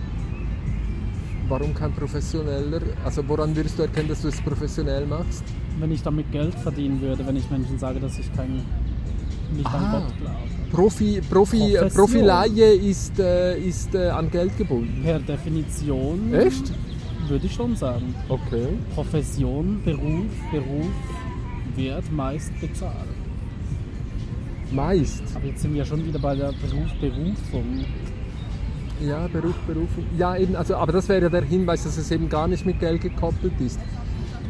Warum kein professioneller? Also woran würdest du erkennen, dass du es professionell machst? Wenn ich damit Geld verdienen würde, wenn ich Menschen sage, dass ich kein, nicht an Ah. Gott glaube. Profi, Profi. Profileihe ist, äh, ist äh, an Geld gebunden. Per Definition Echt? würde ich schon sagen. Okay. Profession, Beruf, Beruf wird meist bezahlt. Meist. Aber jetzt sind wir schon wieder bei der Beruf, Berufung. Ja, Beruf, Berufung. Ja, eben, also, aber das wäre ja der Hinweis, dass es eben gar nicht mit Geld gekoppelt ist.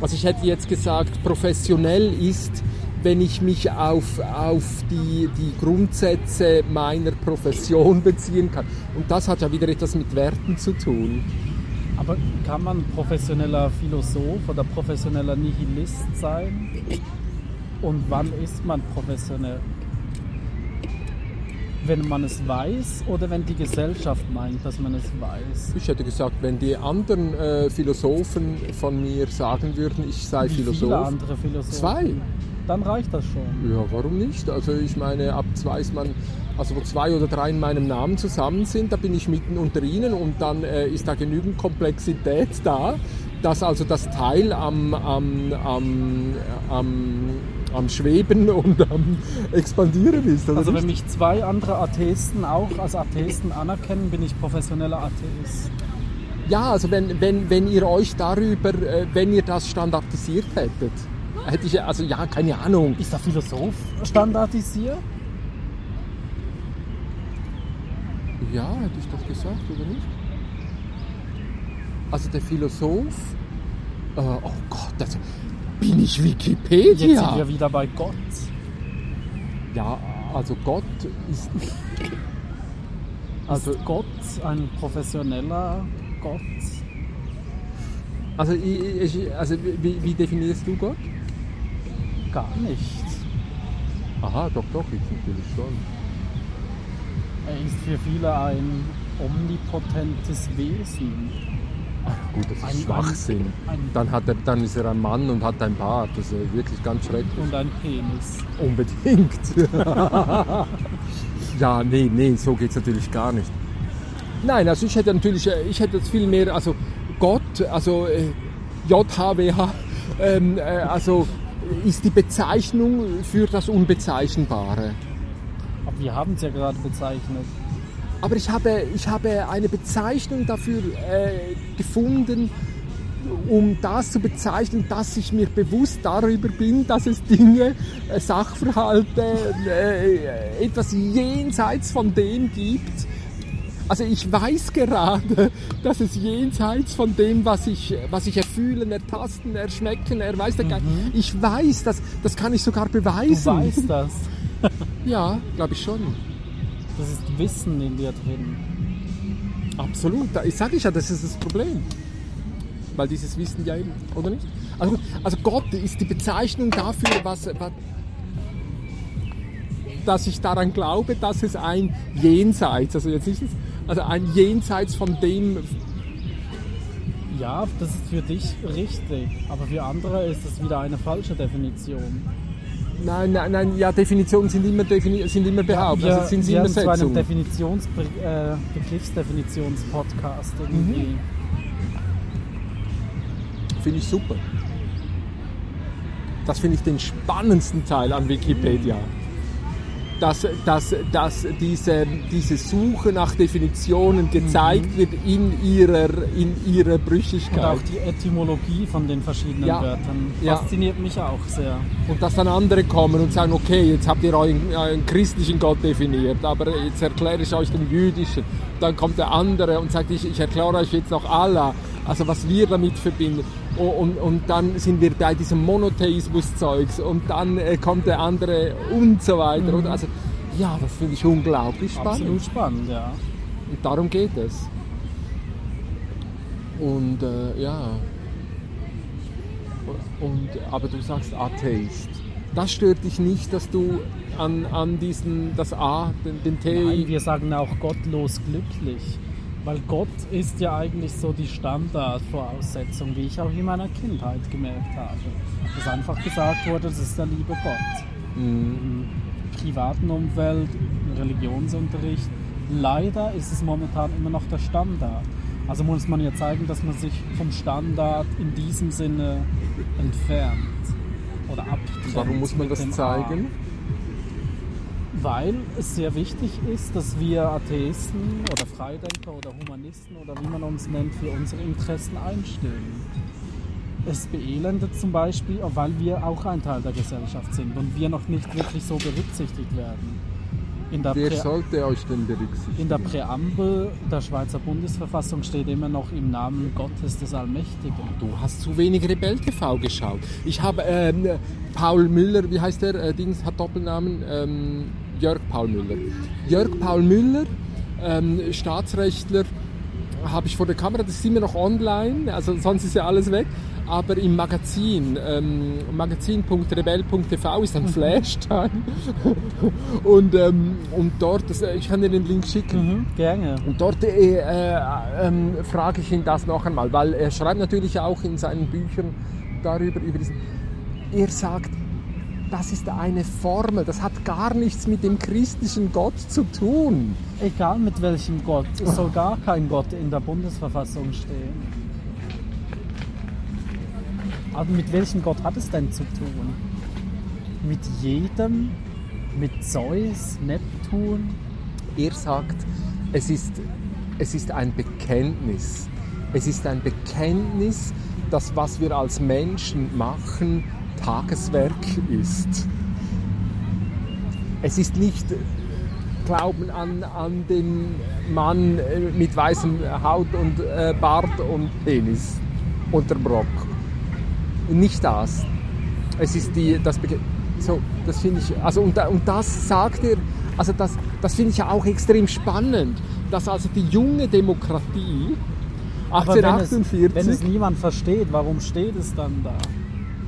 Also ich hätte jetzt gesagt, professionell ist, wenn ich mich auf, auf die, die Grundsätze meiner Profession beziehen kann. Und das hat ja wieder etwas mit Werten zu tun. Aber kann man professioneller Philosoph oder professioneller Nihilist sein? Und wann ist man professionell? Wenn man es weiß oder wenn die Gesellschaft meint, dass man es weiß? Ich hätte gesagt, wenn die anderen äh, Philosophen von mir sagen würden, ich sei Wie viele Philosoph. andere Philosophen? Zwei. Dann reicht das schon. Ja, warum nicht? Also ich meine, ab zwei ist man, also wo zwei oder drei in meinem Namen zusammen sind, da bin ich mitten unter ihnen und dann äh, ist da genügend Komplexität da, dass also das Teil am, am, am, am, am Schweben (laughs) und am Expandieren ist. oder Also wenn nicht? mich zwei andere Atheisten auch als Atheisten anerkennen, bin ich professioneller Atheist. ja, also wenn, wenn, wenn ihr euch darüber, äh, wenn ihr das standardisiert hättet, hätte ich, also ja, keine Ahnung. Ist der Philosoph standardisiert? Ja, hätte ich doch gesagt, oder nicht? Also der Philosoph, äh, oh Gott, also bin ich Jetzt sind Wikipedia? wir wieder bei Gott. Ja, also Gott ist. Also, Ist Gott ein professioneller Gott? also, ich, ich, also wie, wie definierst du Gott? Gar nicht. Aha, doch, doch, ich natürlich schon. Er ist für viele ein omnipotentes Wesen. Gut, das Ein- ist Schwachsinn. ein- Dann, hat er, dann ist er ein Mann und hat ein Bart. Das ist wirklich ganz schrecklich. Und ein Penis. Unbedingt. (laughs) ja, nee, nee, so geht's natürlich gar nicht. Nein, also ich hätte natürlich, äh, ich hätte jetzt viel mehr, also Gott, also äh, JHWH, ähm, äh, also ist die Bezeichnung für das Unbezeichnbare. Aber wir haben es ja gerade bezeichnet. Aber ich habe, ich habe eine Bezeichnung dafür äh, gefunden, um das zu bezeichnen, dass ich mir bewusst darüber bin, dass es Dinge, äh, Sachverhalte, äh, etwas jenseits von dem gibt, Also ich weiß gerade, dass es jenseits von dem, was ich, was ich erfühlen, ertasten, erschmecken, er weiß der mhm. Ich weiß das, das kann ich sogar beweisen. Du weißt das. (laughs) ja, glaube ich schon. Das ist Wissen in dir drin. Absolut. Ich sage ja, das ist das Problem. Weil dieses Wissen ja eben, oder nicht? Also, also Gott ist die Bezeichnung dafür, was, was dass ich daran glaube, dass es ein Jenseits, also jetzt nicht, also ein Jenseits von dem. Ja, das ist für dich richtig, aber für andere ist das wieder eine falsche Definition. Nein, nein, nein, ja, Definitionen sind immer, defini sind immer behauptet, ja, also sind wir immer zu einem Definitions äh, Begriffsdefinitionspodcast irgendwie. Mhm. Finde ich super. Das finde ich den spannendsten Teil an Wikipedia. Mhm dass, dass, dass diese, diese Suche nach Definitionen gezeigt mhm. wird in ihrer, in ihrer Brüchigkeit. Und auch die Etymologie von den verschiedenen ja. Wörtern fasziniert ja. mich auch sehr. Und dass dann andere kommen und sagen, okay, jetzt habt ihr euren, euren christlichen Gott definiert, aber jetzt erkläre ich euch den jüdischen. Dann kommt der andere und sagt, ich, ich erkläre euch jetzt noch Allah. Also was wir damit verbinden. Und, und dann sind wir bei diesem Monotheismus-Zeugs und dann äh, kommt der andere und so weiter. Mhm. Also ja, das finde ich unglaublich spannend. Absolut spannend, ja. Und darum geht es. Und äh, ja. Und, aber du sagst Atheist. Das stört dich nicht, dass du an, an diesen, das A, den, den T. Nein, wir sagen auch gottlos glücklich. Weil Gott ist ja eigentlich so die Standardvoraussetzung, wie ich auch in meiner Kindheit gemerkt habe. Dass einfach gesagt wurde, das ist der liebe Gott. Mhm. Im privaten Umfeld, im Religionsunterricht. Leider ist es momentan immer noch der Standard. Also muss man ja zeigen, dass man sich vom Standard in diesem Sinne entfernt oder abtrennt. Warum muss man das zeigen? A weil es sehr wichtig ist, dass wir Atheisten oder Freidenker oder Humanisten oder wie man uns nennt, für unsere Interessen einstehen. Es beelendet zum Beispiel, weil wir auch ein Teil der Gesellschaft sind und wir noch nicht wirklich so berücksichtigt werden. Wer Prä sollte euch denn berücksichtigen? In der Präambel der Schweizer Bundesverfassung steht immer noch im Namen Gottes des Allmächtigen. Du hast zu wenig Rebell TV geschaut. Ich habe ähm, Paul Müller, wie heißt der? Äh, Dings hat Doppelnamen. Ähm, Jörg Paul Müller. Jörg Paul Müller, ähm, Staatsrechtler, habe ich vor der Kamera, das ist immer noch online, also sonst ist ja alles weg. Aber im Magazin, ähm, magazin.rebell.tv ist ein mhm. Flash-Time. (laughs) und, ähm, und dort, das, ich kann dir den Link schicken. Mhm, gerne. Und dort äh, äh, äh, frage ich ihn das noch einmal, weil er schreibt natürlich auch in seinen Büchern darüber, über diesen. Er sagt, das ist eine Formel, das hat gar nichts mit dem christlichen Gott zu tun. Egal mit welchem Gott, es soll (laughs) gar kein Gott in der Bundesverfassung stehen. Aber mit welchem Gott hat es denn zu tun? Mit jedem? Mit Zeus, Neptun? Er sagt, es ist, es ist ein Bekenntnis. Es ist ein Bekenntnis, dass was wir als Menschen machen, Tageswerk ist. Es ist nicht Glauben an, an den Mann äh, mit weißem Haut und äh, Bart und Penis unterm Rock. Nicht das. Es ist die, das so, das finde ich, also und, und das sagt er, also das, das finde ich ja auch extrem spannend, dass also die junge Demokratie 1848. Wenn es, wenn es niemand versteht, warum steht es dann da?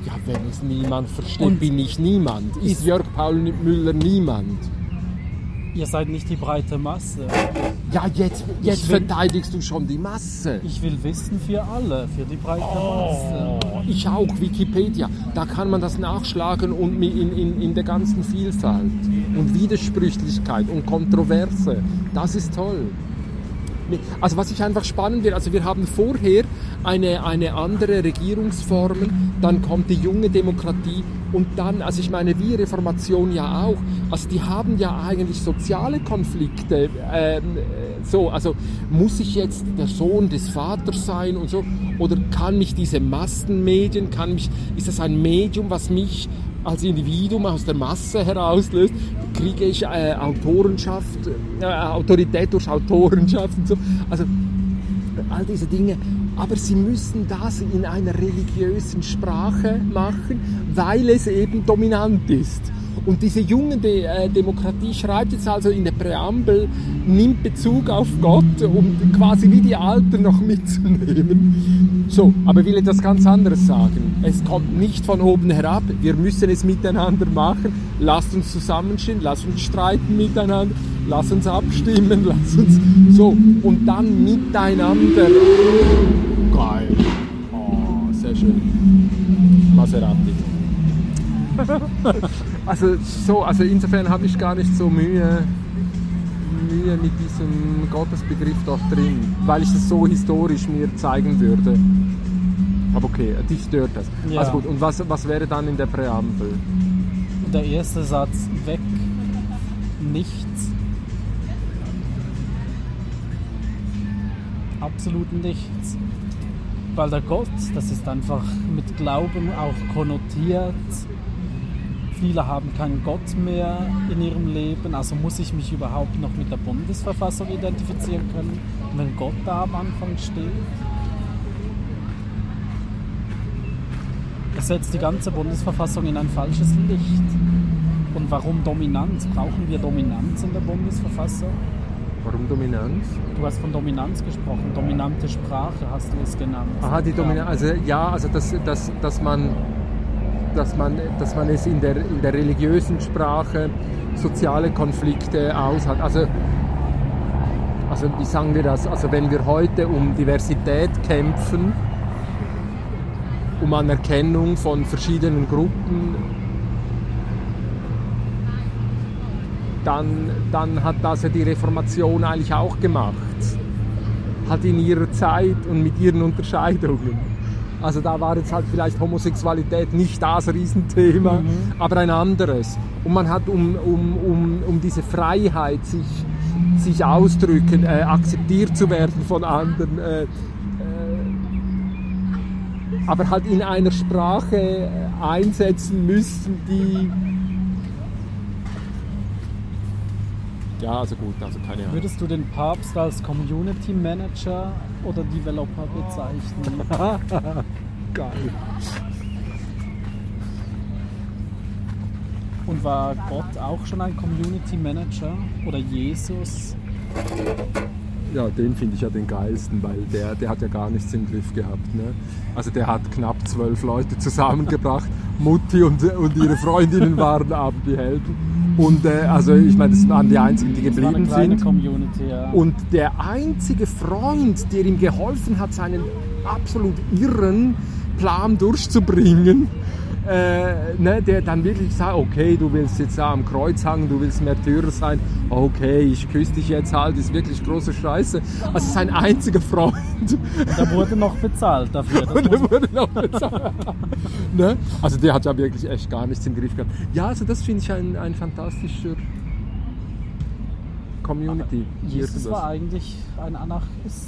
Ja, wenn es niemand versteht, Und bin ich niemand. Ist Jörg Paul Müller niemand? Ihr seid nicht die breite Masse. Ja, jetzt, jetzt will, verteidigst du schon die Masse. Ich will Wissen für alle, für die breite oh, Masse. Ich auch, Wikipedia. Da kann man das nachschlagen und in, in, in der ganzen Vielfalt und Widersprüchlichkeit und Kontroverse. Das ist toll. Also was ich einfach spannend wird, also wir haben vorher eine, eine andere Regierungsform, dann kommt die junge Demokratie und dann, also ich meine, wie Reformation ja auch, also die haben ja eigentlich soziale Konflikte, ähm, so, also muss ich jetzt der Sohn des Vaters sein und so, oder kann mich diese Massenmedien, kann mich, ist das ein Medium, was mich als Individuum aus der Masse herauslöst, kriege ich äh, Autorenschaft, äh, Autorität durch Autorenschaft und so. Also all diese Dinge. Aber sie müssen das in einer religiösen Sprache machen, weil es eben dominant ist. Und diese junge De äh, Demokratie schreibt jetzt also in der Präambel, nimmt Bezug auf Gott, um quasi wie die Alten noch (laughs) mitzunehmen. So, aber will etwas ganz anderes sagen. Es kommt nicht von oben herab, wir müssen es miteinander machen. Lasst uns zusammenstehen, lasst uns streiten miteinander, lasst uns abstimmen, (laughs) lasst uns so und dann miteinander. Geil. Oh, sehr schön. Maserati. (laughs) also so, also insofern habe ich gar nicht so Mühe, Mühe mit diesem Gottesbegriff dort drin, weil ich es so historisch mir zeigen würde. Aber okay, dich stört das. Ja. Also gut, und was, was wäre dann in der Präambel? Der erste Satz, weg, nichts. Absolut nichts. Weil der Gott, das ist einfach mit Glauben auch konnotiert. Viele haben keinen Gott mehr in ihrem Leben, also muss ich mich überhaupt noch mit der Bundesverfassung identifizieren können, wenn Gott da am Anfang steht. Das setzt die ganze Bundesverfassung in ein falsches Licht. Und warum Dominanz? Brauchen wir Dominanz in der Bundesverfassung? Warum Dominanz? Du hast von Dominanz gesprochen, dominante Sprache hast du es genannt. Aha, die Dominanz, also ja, also dass, dass, dass, man, dass, man, dass man es in der, in der religiösen Sprache soziale Konflikte aus hat. Also, also wie sagen wir das? Also wenn wir heute um Diversität kämpfen, um Anerkennung von verschiedenen Gruppen, dann, dann hat das ja die Reformation eigentlich auch gemacht. Hat in ihrer Zeit und mit ihren Unterscheidungen. Also da war jetzt halt vielleicht Homosexualität nicht das Riesenthema, Mhm. aber ein anderes. Und man hat um, um, um, um diese Freiheit, sich, sich ausdrücken, äh, akzeptiert zu werden von anderen, äh, äh, aber halt in einer Sprache äh, einsetzen müssen, die Ja, also gut, also keine Ahnung. Würdest du den Papst als Community Manager oder Developer bezeichnen? (laughs) Geil. Und war Gott auch schon ein Community Manager oder Jesus? Ja, den finde ich ja den geilsten, weil der, der hat ja gar nichts im Griff gehabt. Ne? Also der hat knapp zwölf Leute (laughs) zusammengebracht. Mutti und, und ihre Freundinnen waren aber die Helden. Und äh, also ich meine, das waren die einzigen, die geblieben sind. Ja. Und der einzige Freund, der ihm geholfen hat, seinen absolut irren Plan durchzubringen, äh, ne, der dann wirklich sagt, okay, du willst jetzt da am Kreuz hangen, du willst Märtyrer sein, okay, ich küsse dich jetzt halt, ist wirklich große Scheiße. Also sein einziger Freund. Da wurde noch bezahlt dafür. Und (laughs) muss er wurde noch bezahlt. (laughs) ne? Also der hat ja wirklich echt gar nichts im Griff gehabt. Ja, also das finde ich ein, ein fantastischer Community. Jesus Irgendwas. war eigentlich ein Anarchist.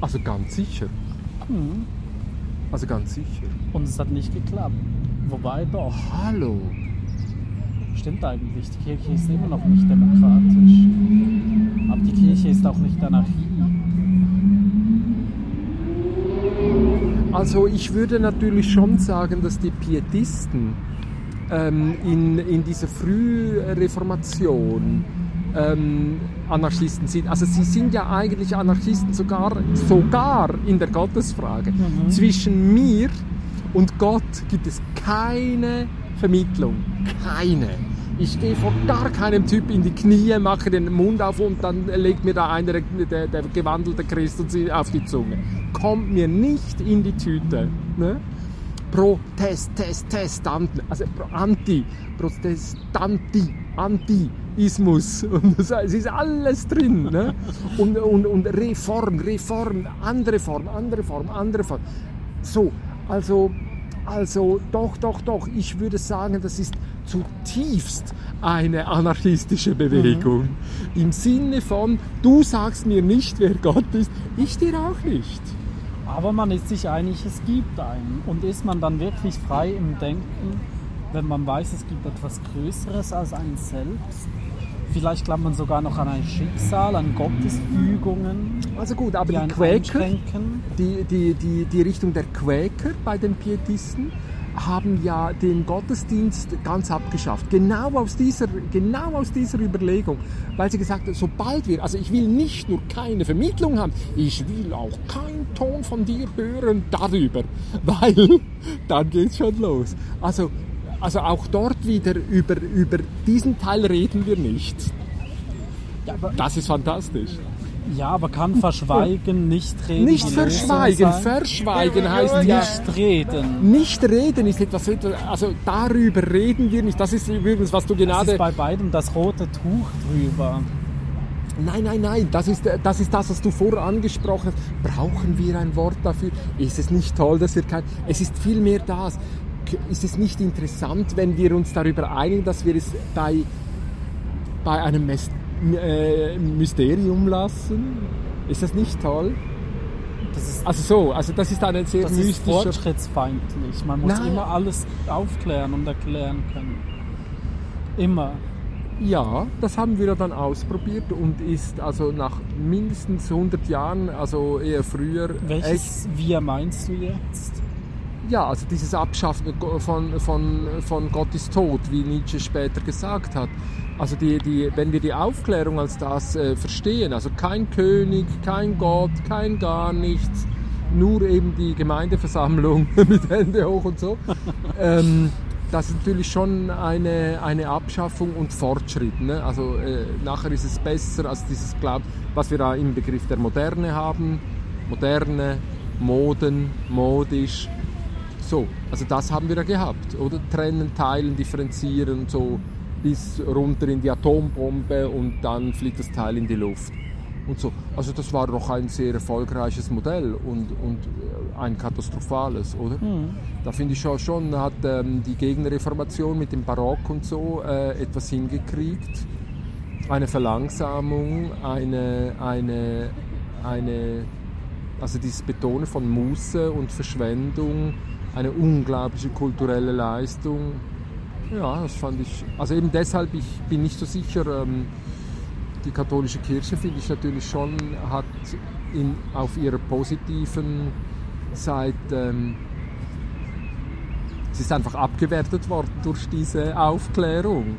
Also ganz sicher. Hm. Also ganz sicher. Und es hat nicht geklappt. Wobei doch. Hallo. Stimmt eigentlich. Die Kirche ist immer noch nicht demokratisch. Aber die Kirche ist auch nicht Anarchie. Also ich würde natürlich schon sagen, dass die Pietisten ähm, in, in dieser Frühreformation ähm, Anarchisten sind. Also sie sind ja eigentlich Anarchisten sogar, sogar in der Gottesfrage. Mhm. Zwischen mir und Gott gibt es keine Vermittlung. Keine. Ich gehe vor gar keinem Typ in die Knie, mache den Mund auf und dann legt mir da einer, der, der gewandelte Christus auf die Zunge. Kommt mir nicht in die Tüte. Ne? Protestanten, also Pro- Anti, Protestanti, Antiismus. (laughs) Und es ist alles drin. Ne? Und, und, und Reform, Reform, andere Form, andere Form, andere Form. So, also, also doch, doch, doch, ich würde sagen, das ist zutiefst eine anarchistische Bewegung. Im Sinne von, du sagst mir nicht, wer Gott ist, ich dir auch nicht. Aber man ist sich einig, es gibt einen. Und ist man dann wirklich frei im Denken, wenn man weiß, es gibt etwas Größeres als einen selbst. Vielleicht glaubt man sogar noch an ein Schicksal, an Gottesfügungen. Also gut, aber die die Quäker, die, die, die, die Richtung der Quäker bei den Pietisten haben ja den Gottesdienst ganz abgeschafft. Genau aus dieser, genau aus dieser Überlegung. Weil sie gesagt haben, sobald wir, also ich will nicht nur keine Vermittlung haben, ich will auch keinen Ton von dir hören darüber. (laughs) Weil dann geht's schon los. Also, also auch dort wieder über, über diesen Teil reden wir nicht. Das ist fantastisch. ja, aber kann Verschweigen nicht reden? Nicht verschweigen, verschweigen heißt ja Nicht reden. Nicht reden ist etwas, also darüber reden wir nicht. Das ist übrigens, was du gerade. ist bei beidem das rote Tuch drüber. Nein, nein, nein, das ist, das ist das, was du vorher angesprochen hast. Brauchen wir ein Wort dafür? Ist es nicht toll, dass wir kein. Es ist vielmehr das. Ist es nicht interessant, wenn wir uns darüber einigen, dass wir es bei, bei einem Mes- äh, Mysterium lassen? Ist das nicht toll? Das ist, Also so, also das ist eine sehr das ist mystische. fortschrittsfeindlich. Man muss Nein. immer alles aufklären und erklären können. Immer. Ja, das haben wir dann ausprobiert und ist also nach mindestens 100 Jahren, also eher früher, echt, Welches Wir meinst du jetzt? Ja, also dieses Abschaffen von, von, von Gott ist tot, wie Nietzsche später gesagt hat. Also die, die, wenn wir die Aufklärung als das äh, verstehen, also kein König, kein Gott, kein gar nichts, nur eben die Gemeindeversammlung (laughs) mit Hände hoch und so, ähm, das ist natürlich schon eine, eine Abschaffung und Fortschritt. Ne? Also äh, nachher ist es besser als dieses Glaub, was wir da im Begriff der Moderne haben. Moderne, Moden, modisch. So, also das haben wir ja gehabt, oder? Trennen, teilen, differenzieren, so bis runter in die Atombombe und dann fliegt das Teil in die Luft. Und so. Also das war doch ein sehr erfolgreiches Modell und, und äh, ein katastrophales, oder? Da finde ich schon, schon hat ähm, die Gegenreformation mit dem Barock und so äh, etwas hingekriegt. Eine Verlangsamung, eine, eine, eine, also dieses Betonen von Muße und Verschwendung, eine unglaubliche kulturelle Leistung. Ja, das fand ich, also eben deshalb, ich bin nicht so sicher, ähm, die katholische Kirche finde ich natürlich schon, hat in, auf ihrer positiven Seite, ähm, es ist einfach abgewertet worden durch diese Aufklärung.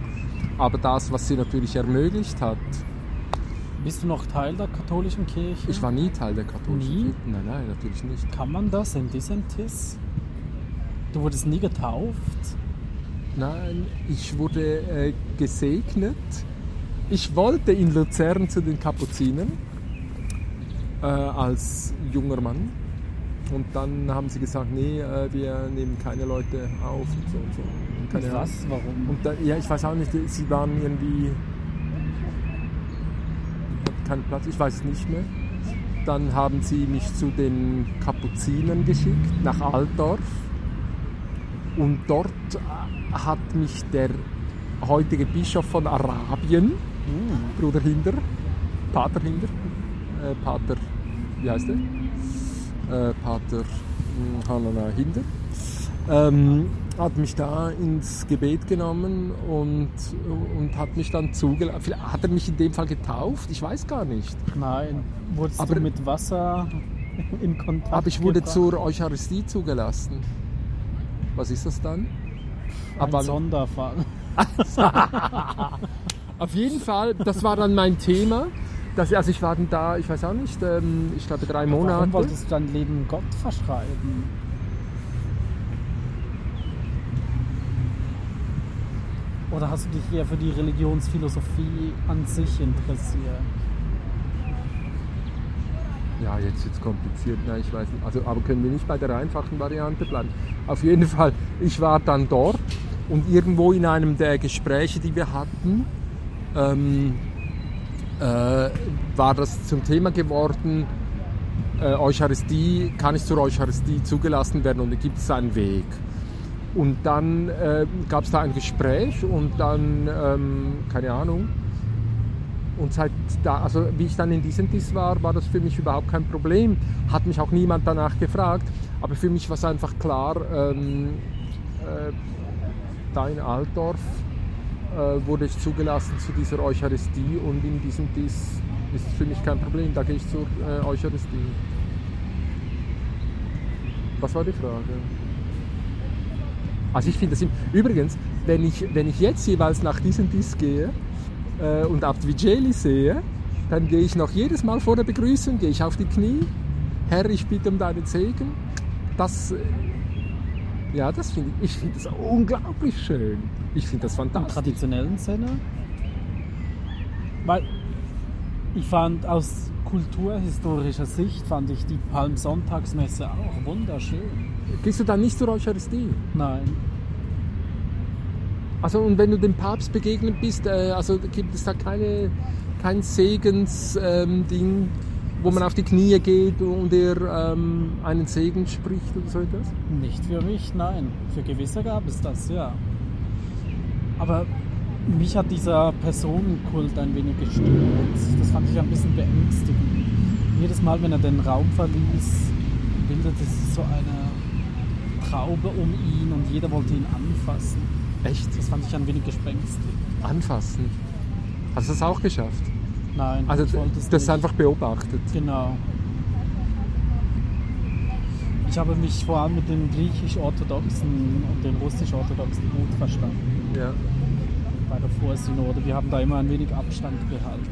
Aber das, was sie natürlich ermöglicht hat, Bist du noch Teil der katholischen Kirche? ich war nie Teil der katholischen Nie? Kirche. Nein, nein, natürlich nicht. Kann man das in Dissentis? Du wurdest nie getauft? Nein, ich wurde äh, gesegnet. Ich wollte in Luzern zu den Kapuzinern äh, als junger Mann. Und dann haben sie gesagt, nee, äh, wir nehmen keine Leute auf und so und so. Und keine Ahnung. Was? Warum? Und da, ja, ich weiß auch nicht, sie waren irgendwie. Kein Platz, ich weiß es nicht mehr. Dann haben sie mich zu den Kapuzinern geschickt, nach Altdorf. Und dort hat mich der heutige Bischof von Arabien, Bruder Hinder, Pater Hinder, äh, Pater, wie heißt der? Äh, Pater mh, Hanana Hinder, ähm, hat mich da ins Gebet genommen und, und hat mich dann zugelassen. Hat er mich in dem Fall getauft? Ich weiß gar nicht. Nein. Wurdest Aber- du mit Wasser (laughs) in Kontakt Aber ich wurde gebracht? zur Eucharistie zugelassen. Was ist das dann? Ein wann- Sonderfall. (laughs) Auf jeden Fall, das war dann mein Thema. Dass, also ich war dann da, ich weiß auch nicht, ähm, ich glaube drei Warum Monate. wolltest du dein Leben Gott verschreiben? Oder hast du dich eher für die Religionsphilosophie an sich interessiert? Ja, jetzt wird es kompliziert. Nein, ich weiß nicht. Also, aber können wir nicht bei der einfachen Variante bleiben? Auf jeden Fall, ich war dann dort und irgendwo in einem der Gespräche, die wir hatten, ähm, äh, war das zum Thema geworden, äh, Eucharistie, kann ich zur Eucharistie zugelassen werden und gibt es einen Weg. Und dann äh, gab es da ein Gespräch und dann, ähm, keine Ahnung, und seit da, also wie ich dann in Disentis war, war das für mich überhaupt kein Problem. Hat mich auch niemand danach gefragt. Aber für mich war es einfach klar, ähm, äh, da in Altdorf äh, wurde ich zugelassen zu dieser Eucharistie und in diesem Diss ist es für mich kein Problem, da gehe ich zur äh, Eucharistie. Was war die Frage? Also ich finde das im, übrigens, wenn ich, wenn ich jetzt jeweils nach diesem Diss gehe äh, und Abt Vigeli sehe, dann gehe ich noch jedes Mal vor der Begrüßung, gehe ich auf die Knie, Herr, ich bitte um deinen Segen. Das, äh, ja, das finde ich, ich finde das unglaublich schön. Ich finde das Im fantastisch. traditionellen Sinne. Weil ich fand aus kulturhistorischer Sicht fand ich die Palmsonntagsmesse auch wunderschön. Gehst du dann nicht zur Eucharistie? Nein. Also und wenn du dem Papst begegnet bist, äh, also gibt es da keine, kein Segensding, ähm, wo man auf die Knie geht und er ähm, einen Segen spricht oder so etwas? Nicht für mich, nein. Für gewisse gab es das, ja. Aber mich hat dieser Personenkult ein wenig gestört. Das fand ich ein bisschen beängstigend. Jedes Mal, wenn er den Raum verließ, bildete sich so eine Traube um ihn und jeder wollte ihn anfassen. Echt? Das fand ich ein wenig gespenstig. Anfassen. Hast du das auch geschafft? Nein, Also ich wollte es das nicht. einfach beobachtet. Genau. Ich habe mich vor allem mit den griechisch-orthodoxen und den russisch-orthodoxen gut verstanden Ja. bei der Vorsynode. Wir haben da immer ein wenig Abstand gehalten.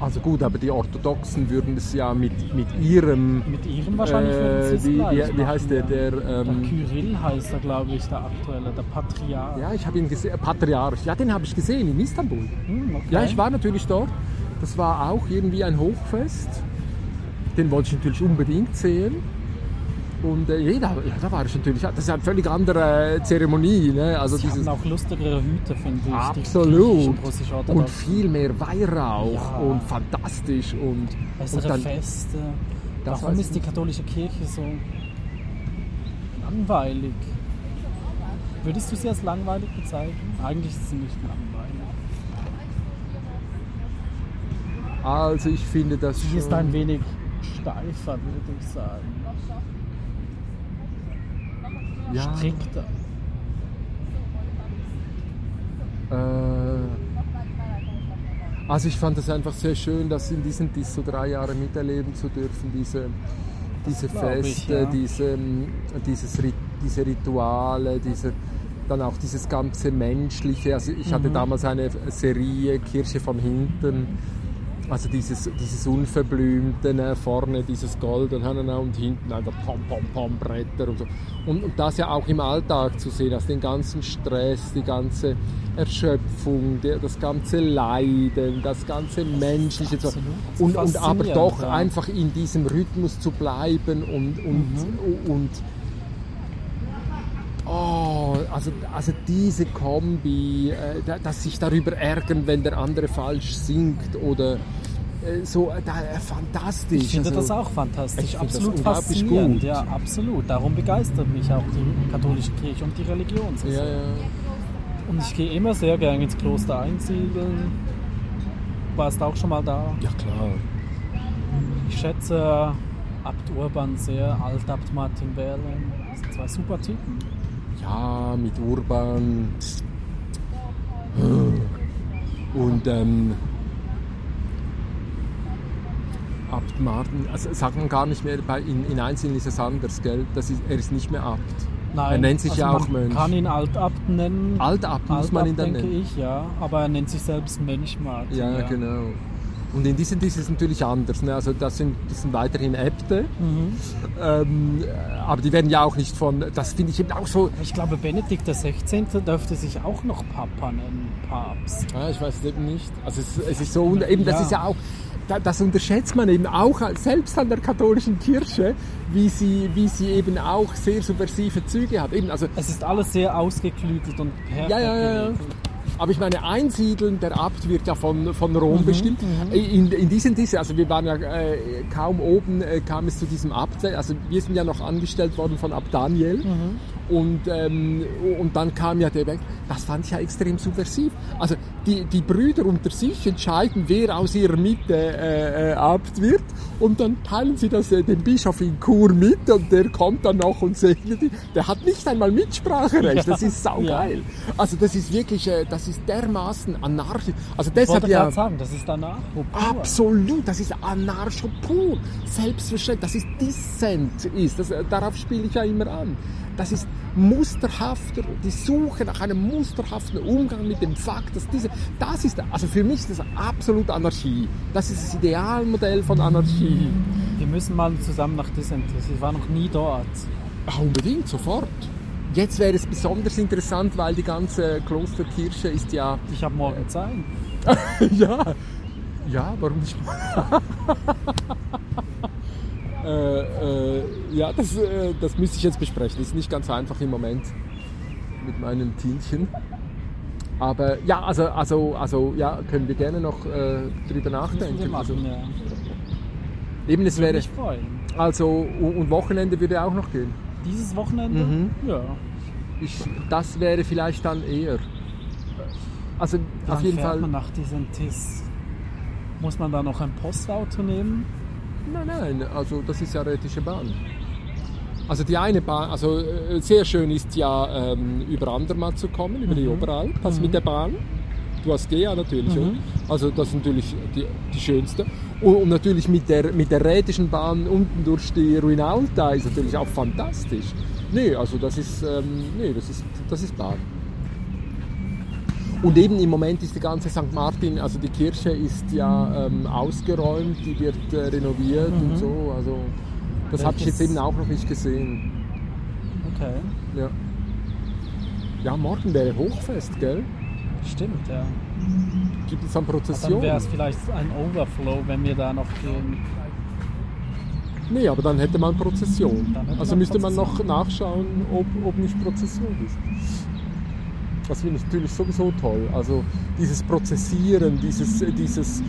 Also gut, aber die Orthodoxen würden es ja mit, mit ihrem, Mit ihrem wahrscheinlich äh, es wie, wie, heißt der, der, ja. ähm, der Kyrill heißt er, glaube ich, der aktuelle, der Patriarch. ja, ich habe ihn gesehen, Patriarch, ja, den habe ich gesehen in Istanbul. Hm, okay. Ja, ich war natürlich dort. Das war auch irgendwie ein Hochfest. Den wollte ich natürlich unbedingt sehen. Und äh, jeder, ja, da war ich natürlich. Das ist eine völlig andere Zeremonie. Ne? Also Sie dieses, haben auch lustigere Hüte, finde ich. absolut. Und viel mehr Weihrauch Ja. und fantastisch. Und, Bessere und dann, Feste. Warum ist die katholische Kirche so langweilig? Würdest du sie als langweilig bezeichnen? Eigentlich ist sie nicht langweilig. also ich finde das Sie ist ein wenig steifer, würde ich sagen. Ja, Strikter. Äh, also ich fand es einfach sehr schön, das in diesen dies so drei Jahre miterleben zu dürfen, diese, diese glaub ich, Feste, ja. diese, ähm, dieses, diese Rituale, diese, dann auch dieses ganze Menschliche. Also ich Mhm. hatte damals eine Serie Kirche von hinten, also dieses, dieses Unverblümte, ne, vorne dieses Gold und, und hinten einfach Pom, Pom, Pom, Bretter und so. Und, und das ja auch im Alltag zu sehen, also den ganzen Stress, die ganze Erschöpfung, der, das ganze Leiden, das ganze Menschliche. Absolut Und, und aber doch ja. einfach in diesem Rhythmus zu bleiben und, und, Mhm. und Oh, also, also diese Kombi, äh, da- dass sich darüber ärgern, wenn der andere falsch singt oder äh, so, äh, da, äh, fantastisch. Ich finde also, das auch fantastisch, absolut faszinierend. gut. Ja, absolut. Darum begeistert mich auch die katholische Kirche und die Religion so Ja, sehr. ja. Und ich gehe immer sehr gerne ins Kloster Einsiedeln. Warst auch schon mal da? ja, klar. Ich schätze Abt Urban sehr, Altabt Martin Berlen. Das sind zwei super Typen. Ja, mit Urban. Und ähm, Abt Martin, also sagt man gar nicht mehr, bei, in, in Einzelnen ist es anders, gell? Das ist, er ist nicht mehr Abt. Nein, Er nennt sich also ja auch man Mönch. kann ihn Altabt nennen. Altabt muss man ihn Altabt dann denke nennen. ich, ja. Aber er nennt sich selbst Mönch Martin. Ja, genau. Und in diesen ist es natürlich anders. Ne? Also das sind, das sind weiterhin Äbte. Mhm. Ähm, aber die werden ja auch nicht von, das finde ich eben auch so, Ich glaube, Benedikt XVI. dürfte sich auch noch Papa nennen, Papst. ja, ich weiß es eben nicht. Also es, es ist so, eben das Ja. ist ja auch, da- das unterschätzt man eben auch, selbst an der katholischen Kirche, wie sie, wie sie eben auch sehr subversive Züge hat. Eben, also Es ist alles sehr ausgeklügelt und perfekt Ja, ja, ja. Aber ich meine, Einsiedeln, der Abt wird ja von, von Mhm, Rom bestimmt. In, in diesen diese, also wir waren ja äh, kaum oben, äh, kam es zu diesem Abt. Also wir sind ja noch angestellt worden von Abt Daniel. Mhm. Und, ähm, und dann kam ja der weg. Das fand ich ja extrem subversiv. Also die, die Brüder unter sich entscheiden, wer aus ihrer Mitte äh, äh, Abt wird und dann teilen sie das äh, dem Bischof in Chur mit und der kommt dann noch und segnet ihn. Der hat nicht einmal Mitspracherecht, das ist saugeil. Also das ist wirklich, äh, das ist dermaßen anarchisch. Also Ich deshalb wollte ja... sagen, das ist danach. Absolut, das ist Anarcho pur. Selbstverständlich, das ist Dissent ist. Das, äh, darauf spiele ich ja immer an. Das ist musterhafter, die Suche nach einem musterhaften Umgang mit dem Fakt, dass diese, das ist, also für mich ist das absolut Anarchie. Das ist das Idealmodell von Anarchie. Wir müssen mal zusammen nach Dissentis. Ich war noch nie dort. Ah, unbedingt, sofort. Jetzt wäre es besonders interessant, weil die ganze Klosterkirche ist ja, Ich habe morgen Zeit. (laughs) ja, ja, warum nicht? (laughs) äh, äh, ja, das, äh, das müsste ich jetzt besprechen. Das ist nicht ganz einfach im Moment mit meinem Teenchen. Aber ja, also, also, also ja, können wir gerne noch äh, drüber nachdenken. Also, machen, ja. eben, es Würde wäre, mich freuen. also, und und Wochenende würde auch noch gehen. Dieses Wochenende? Mhm. Ja. Ich, das wäre vielleicht dann eher. Also Dann auf jeden fährt Fall. man nach Dissentis. Muss man da noch ein Postauto nehmen? Nein, nein, also das ist ja Rätische Bahn. Also die eine Bahn, also äh, sehr schön ist ja ähm, über Andermatt zu kommen, über die Oberalp, also mit der Bahn. Du hast GEA natürlich, oder? Also das ist natürlich die, die schönste. Und, und natürlich mit der, mit der Rätischen Bahn unten durch die Ruinalta ist natürlich auch fantastisch. Nee, also das ist, ähm, nee, das ist, das ist Bahn. Und eben im Moment ist die ganze St. Martin, also die Kirche ist ja ähm, ausgeräumt, die wird äh, renoviert und so. Also das habe ich jetzt eben auch noch nicht gesehen. Okay. Ja. ja, morgen wäre Hochfest, gell? Stimmt, ja. Gibt es dann Dann Prozession? wäre es vielleicht ein Overflow, wenn wir da noch gehen. Nee, aber dann hätte man Prozession. Hätte Also man müsste man noch Prozession. nachschauen, ob, ob nicht Prozession ist. Das finde ich natürlich sowieso toll. Also dieses Prozessieren, dieses, dieses,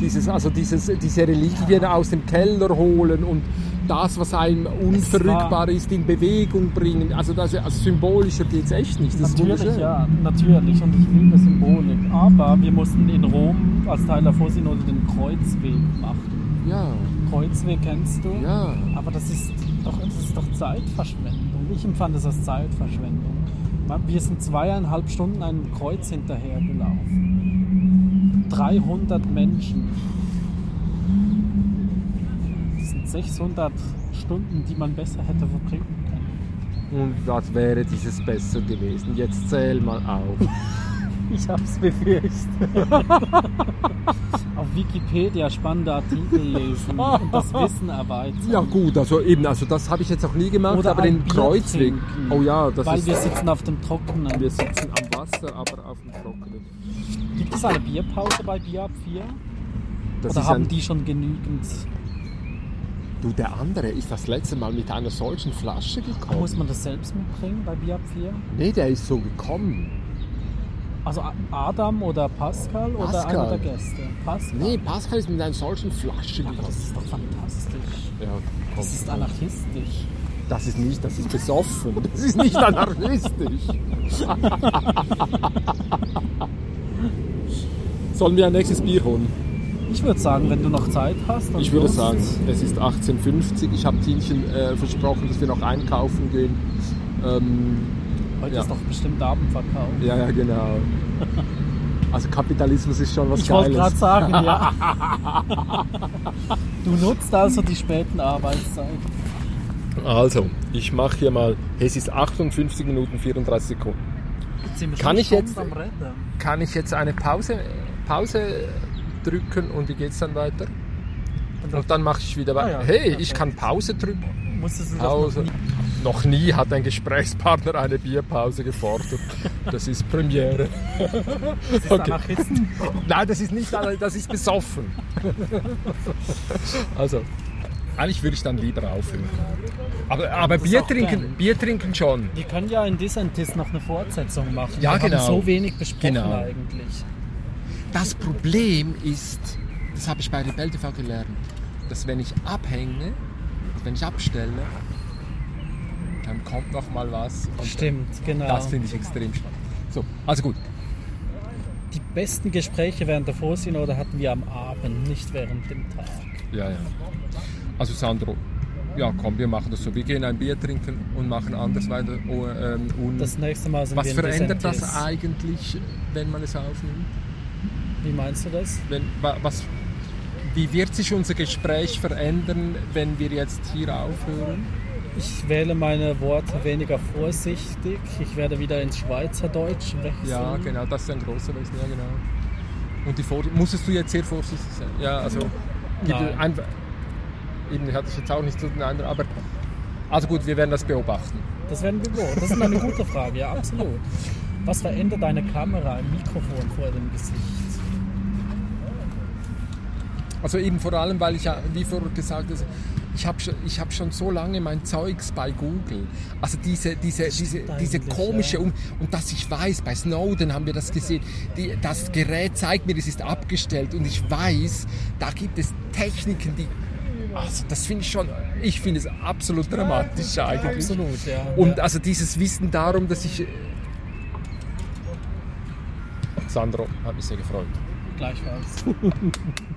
dieses, also dieses, diese Reliquien aus dem Keller holen und das, was einem unverrückbar ist, in Bewegung bringen. Also, das, also symbolischer geht es echt nicht. Das natürlich, ja, natürlich. Und ich liebe Symbolik. Aber wir mussten in Rom als Teil der Vorsynode den Kreuzweg machen. Ja, Kreuzweg kennst du? ja. Aber das ist doch, das ist doch Zeitverschwendung. Ich empfand es als Zeitverschwendung. Wir sind zweieinhalb Stunden einem Kreuz hinterhergelaufen. 300 Menschen. Das sind 600 Stunden, die man besser hätte verbringen können. Und was wäre dieses besser gewesen? Jetzt zähl mal auf. (laughs) Ich hab's befürchtet. (laughs) Wikipedia spannende Artikel (laughs) lesen und das Wissen erweitern. Ja gut, also eben, also das habe ich jetzt noch nie gemacht, Oder aber den Bier Kreuzweg. trinken. Oh ja, das Weil ist. wir sitzen auf dem Trockenen. wir sitzen am Wasser, aber auf dem Trockenen. Gibt es eine Bierpause bei Bier ab 4? Das Oder haben die schon genügend? du, der andere ist das letzte Mal mit einer solchen Flasche gekommen. Muss man das selbst mitbringen bei Bier ab 4? nee, der ist so gekommen. Also Adam oder Pascal, oder Pascal. einer der Gäste? Pascal. Nee, Pascal ist mit einer solchen Flasche Aber das ist doch fantastisch. Ja. Das ist anarchistisch. das ist nicht, das ist besoffen. Das ist nicht anarchistisch. (laughs) Sollen wir ein nächstes Bier holen? Ich würde sagen, wenn du noch Zeit hast. Ich würde Lust, sagen, es ist 18.50 Ich habe Tienchen äh, versprochen, dass wir noch einkaufen gehen. Ähm, Heute Ja. ist doch bestimmt Abendverkauf. ja, ja, genau. (laughs) Also Kapitalismus ist schon was Ich wollte Geiles. gerade sagen, ja. (laughs) Du nutzt also die späten Arbeitszeiten. Also, ich mache hier mal, es ist 58 Minuten 34 Sekunden. Kann ich jetzt-. Kann ich jetzt eine Pause, Pause drücken und wie geht's dann weiter? Und dann mache ich wieder weiter. Ah ja, Hey, okay. ich kann Pause drücken. Musstest du das noch nie- Noch nie hat ein Gesprächspartner eine Bierpause gefordert. Das ist Premiere. Das ist Okay. Nein, das ist nicht, das ist besoffen. Also, eigentlich würde ich dann lieber aufhören. Aber, aber Bier trinken. Bier trinken schon. Wir können ja in Dissentis noch eine Fortsetzung machen. Ja, wir genau. haben so wenig besprochen Genau. eigentlich. Das Problem ist, das habe ich bei Rebell TV gelernt, dass wenn ich abhänge, wenn ich abstelle, dann kommt noch mal was. Stimmt, genau. Das finde ich extrem spannend. So, also gut. Die besten Gespräche während der Vorsynode hatten wir am Abend, nicht während dem Tag. Ja, ja. Also Sandro, ja komm, wir machen das so. Wir gehen ein Bier trinken und machen anders weiter. Oh, ähm, und Das nächste Mal sind was verändert das eigentlich, wenn man es aufnimmt? Wie meinst du das? Wenn, wa- was, wie wird sich unser Gespräch verändern, wenn wir jetzt hier aufhören? Ich wähle meine Worte weniger vorsichtig. Ich werde wieder ins Schweizerdeutsch wechseln. Ja, genau, das ist ein großer Wechsel, ja genau. Und die Vor musstest du jetzt sehr vorsichtig sein? Ja, also einfach, eben hatte ich jetzt auch nicht so den Eindruck, aber also gut, wir werden das beobachten. Das werden wir beobachten. Das ist eine gute Frage, ja, absolut. Was verändert eine Kamera, ein Mikrofon vor dem Gesicht? Also eben vor allem, weil ich ja, wie vorher gesagt habe, ich habe schon, ich hab schon so lange mein Zeugs bei Google. Also diese, diese, diese, diese komische, ja. um, und dass ich weiß, bei Snowden haben wir das gesehen, die, das Gerät zeigt mir, es ist abgestellt und ich weiß, da gibt es Techniken, die, also das finde ich schon, ich finde es absolut dramatisch eigentlich. Absolut, ja. Und also dieses Wissen darum, dass ich... Sandro, hat mich sehr gefreut. Gleichfalls. (laughs)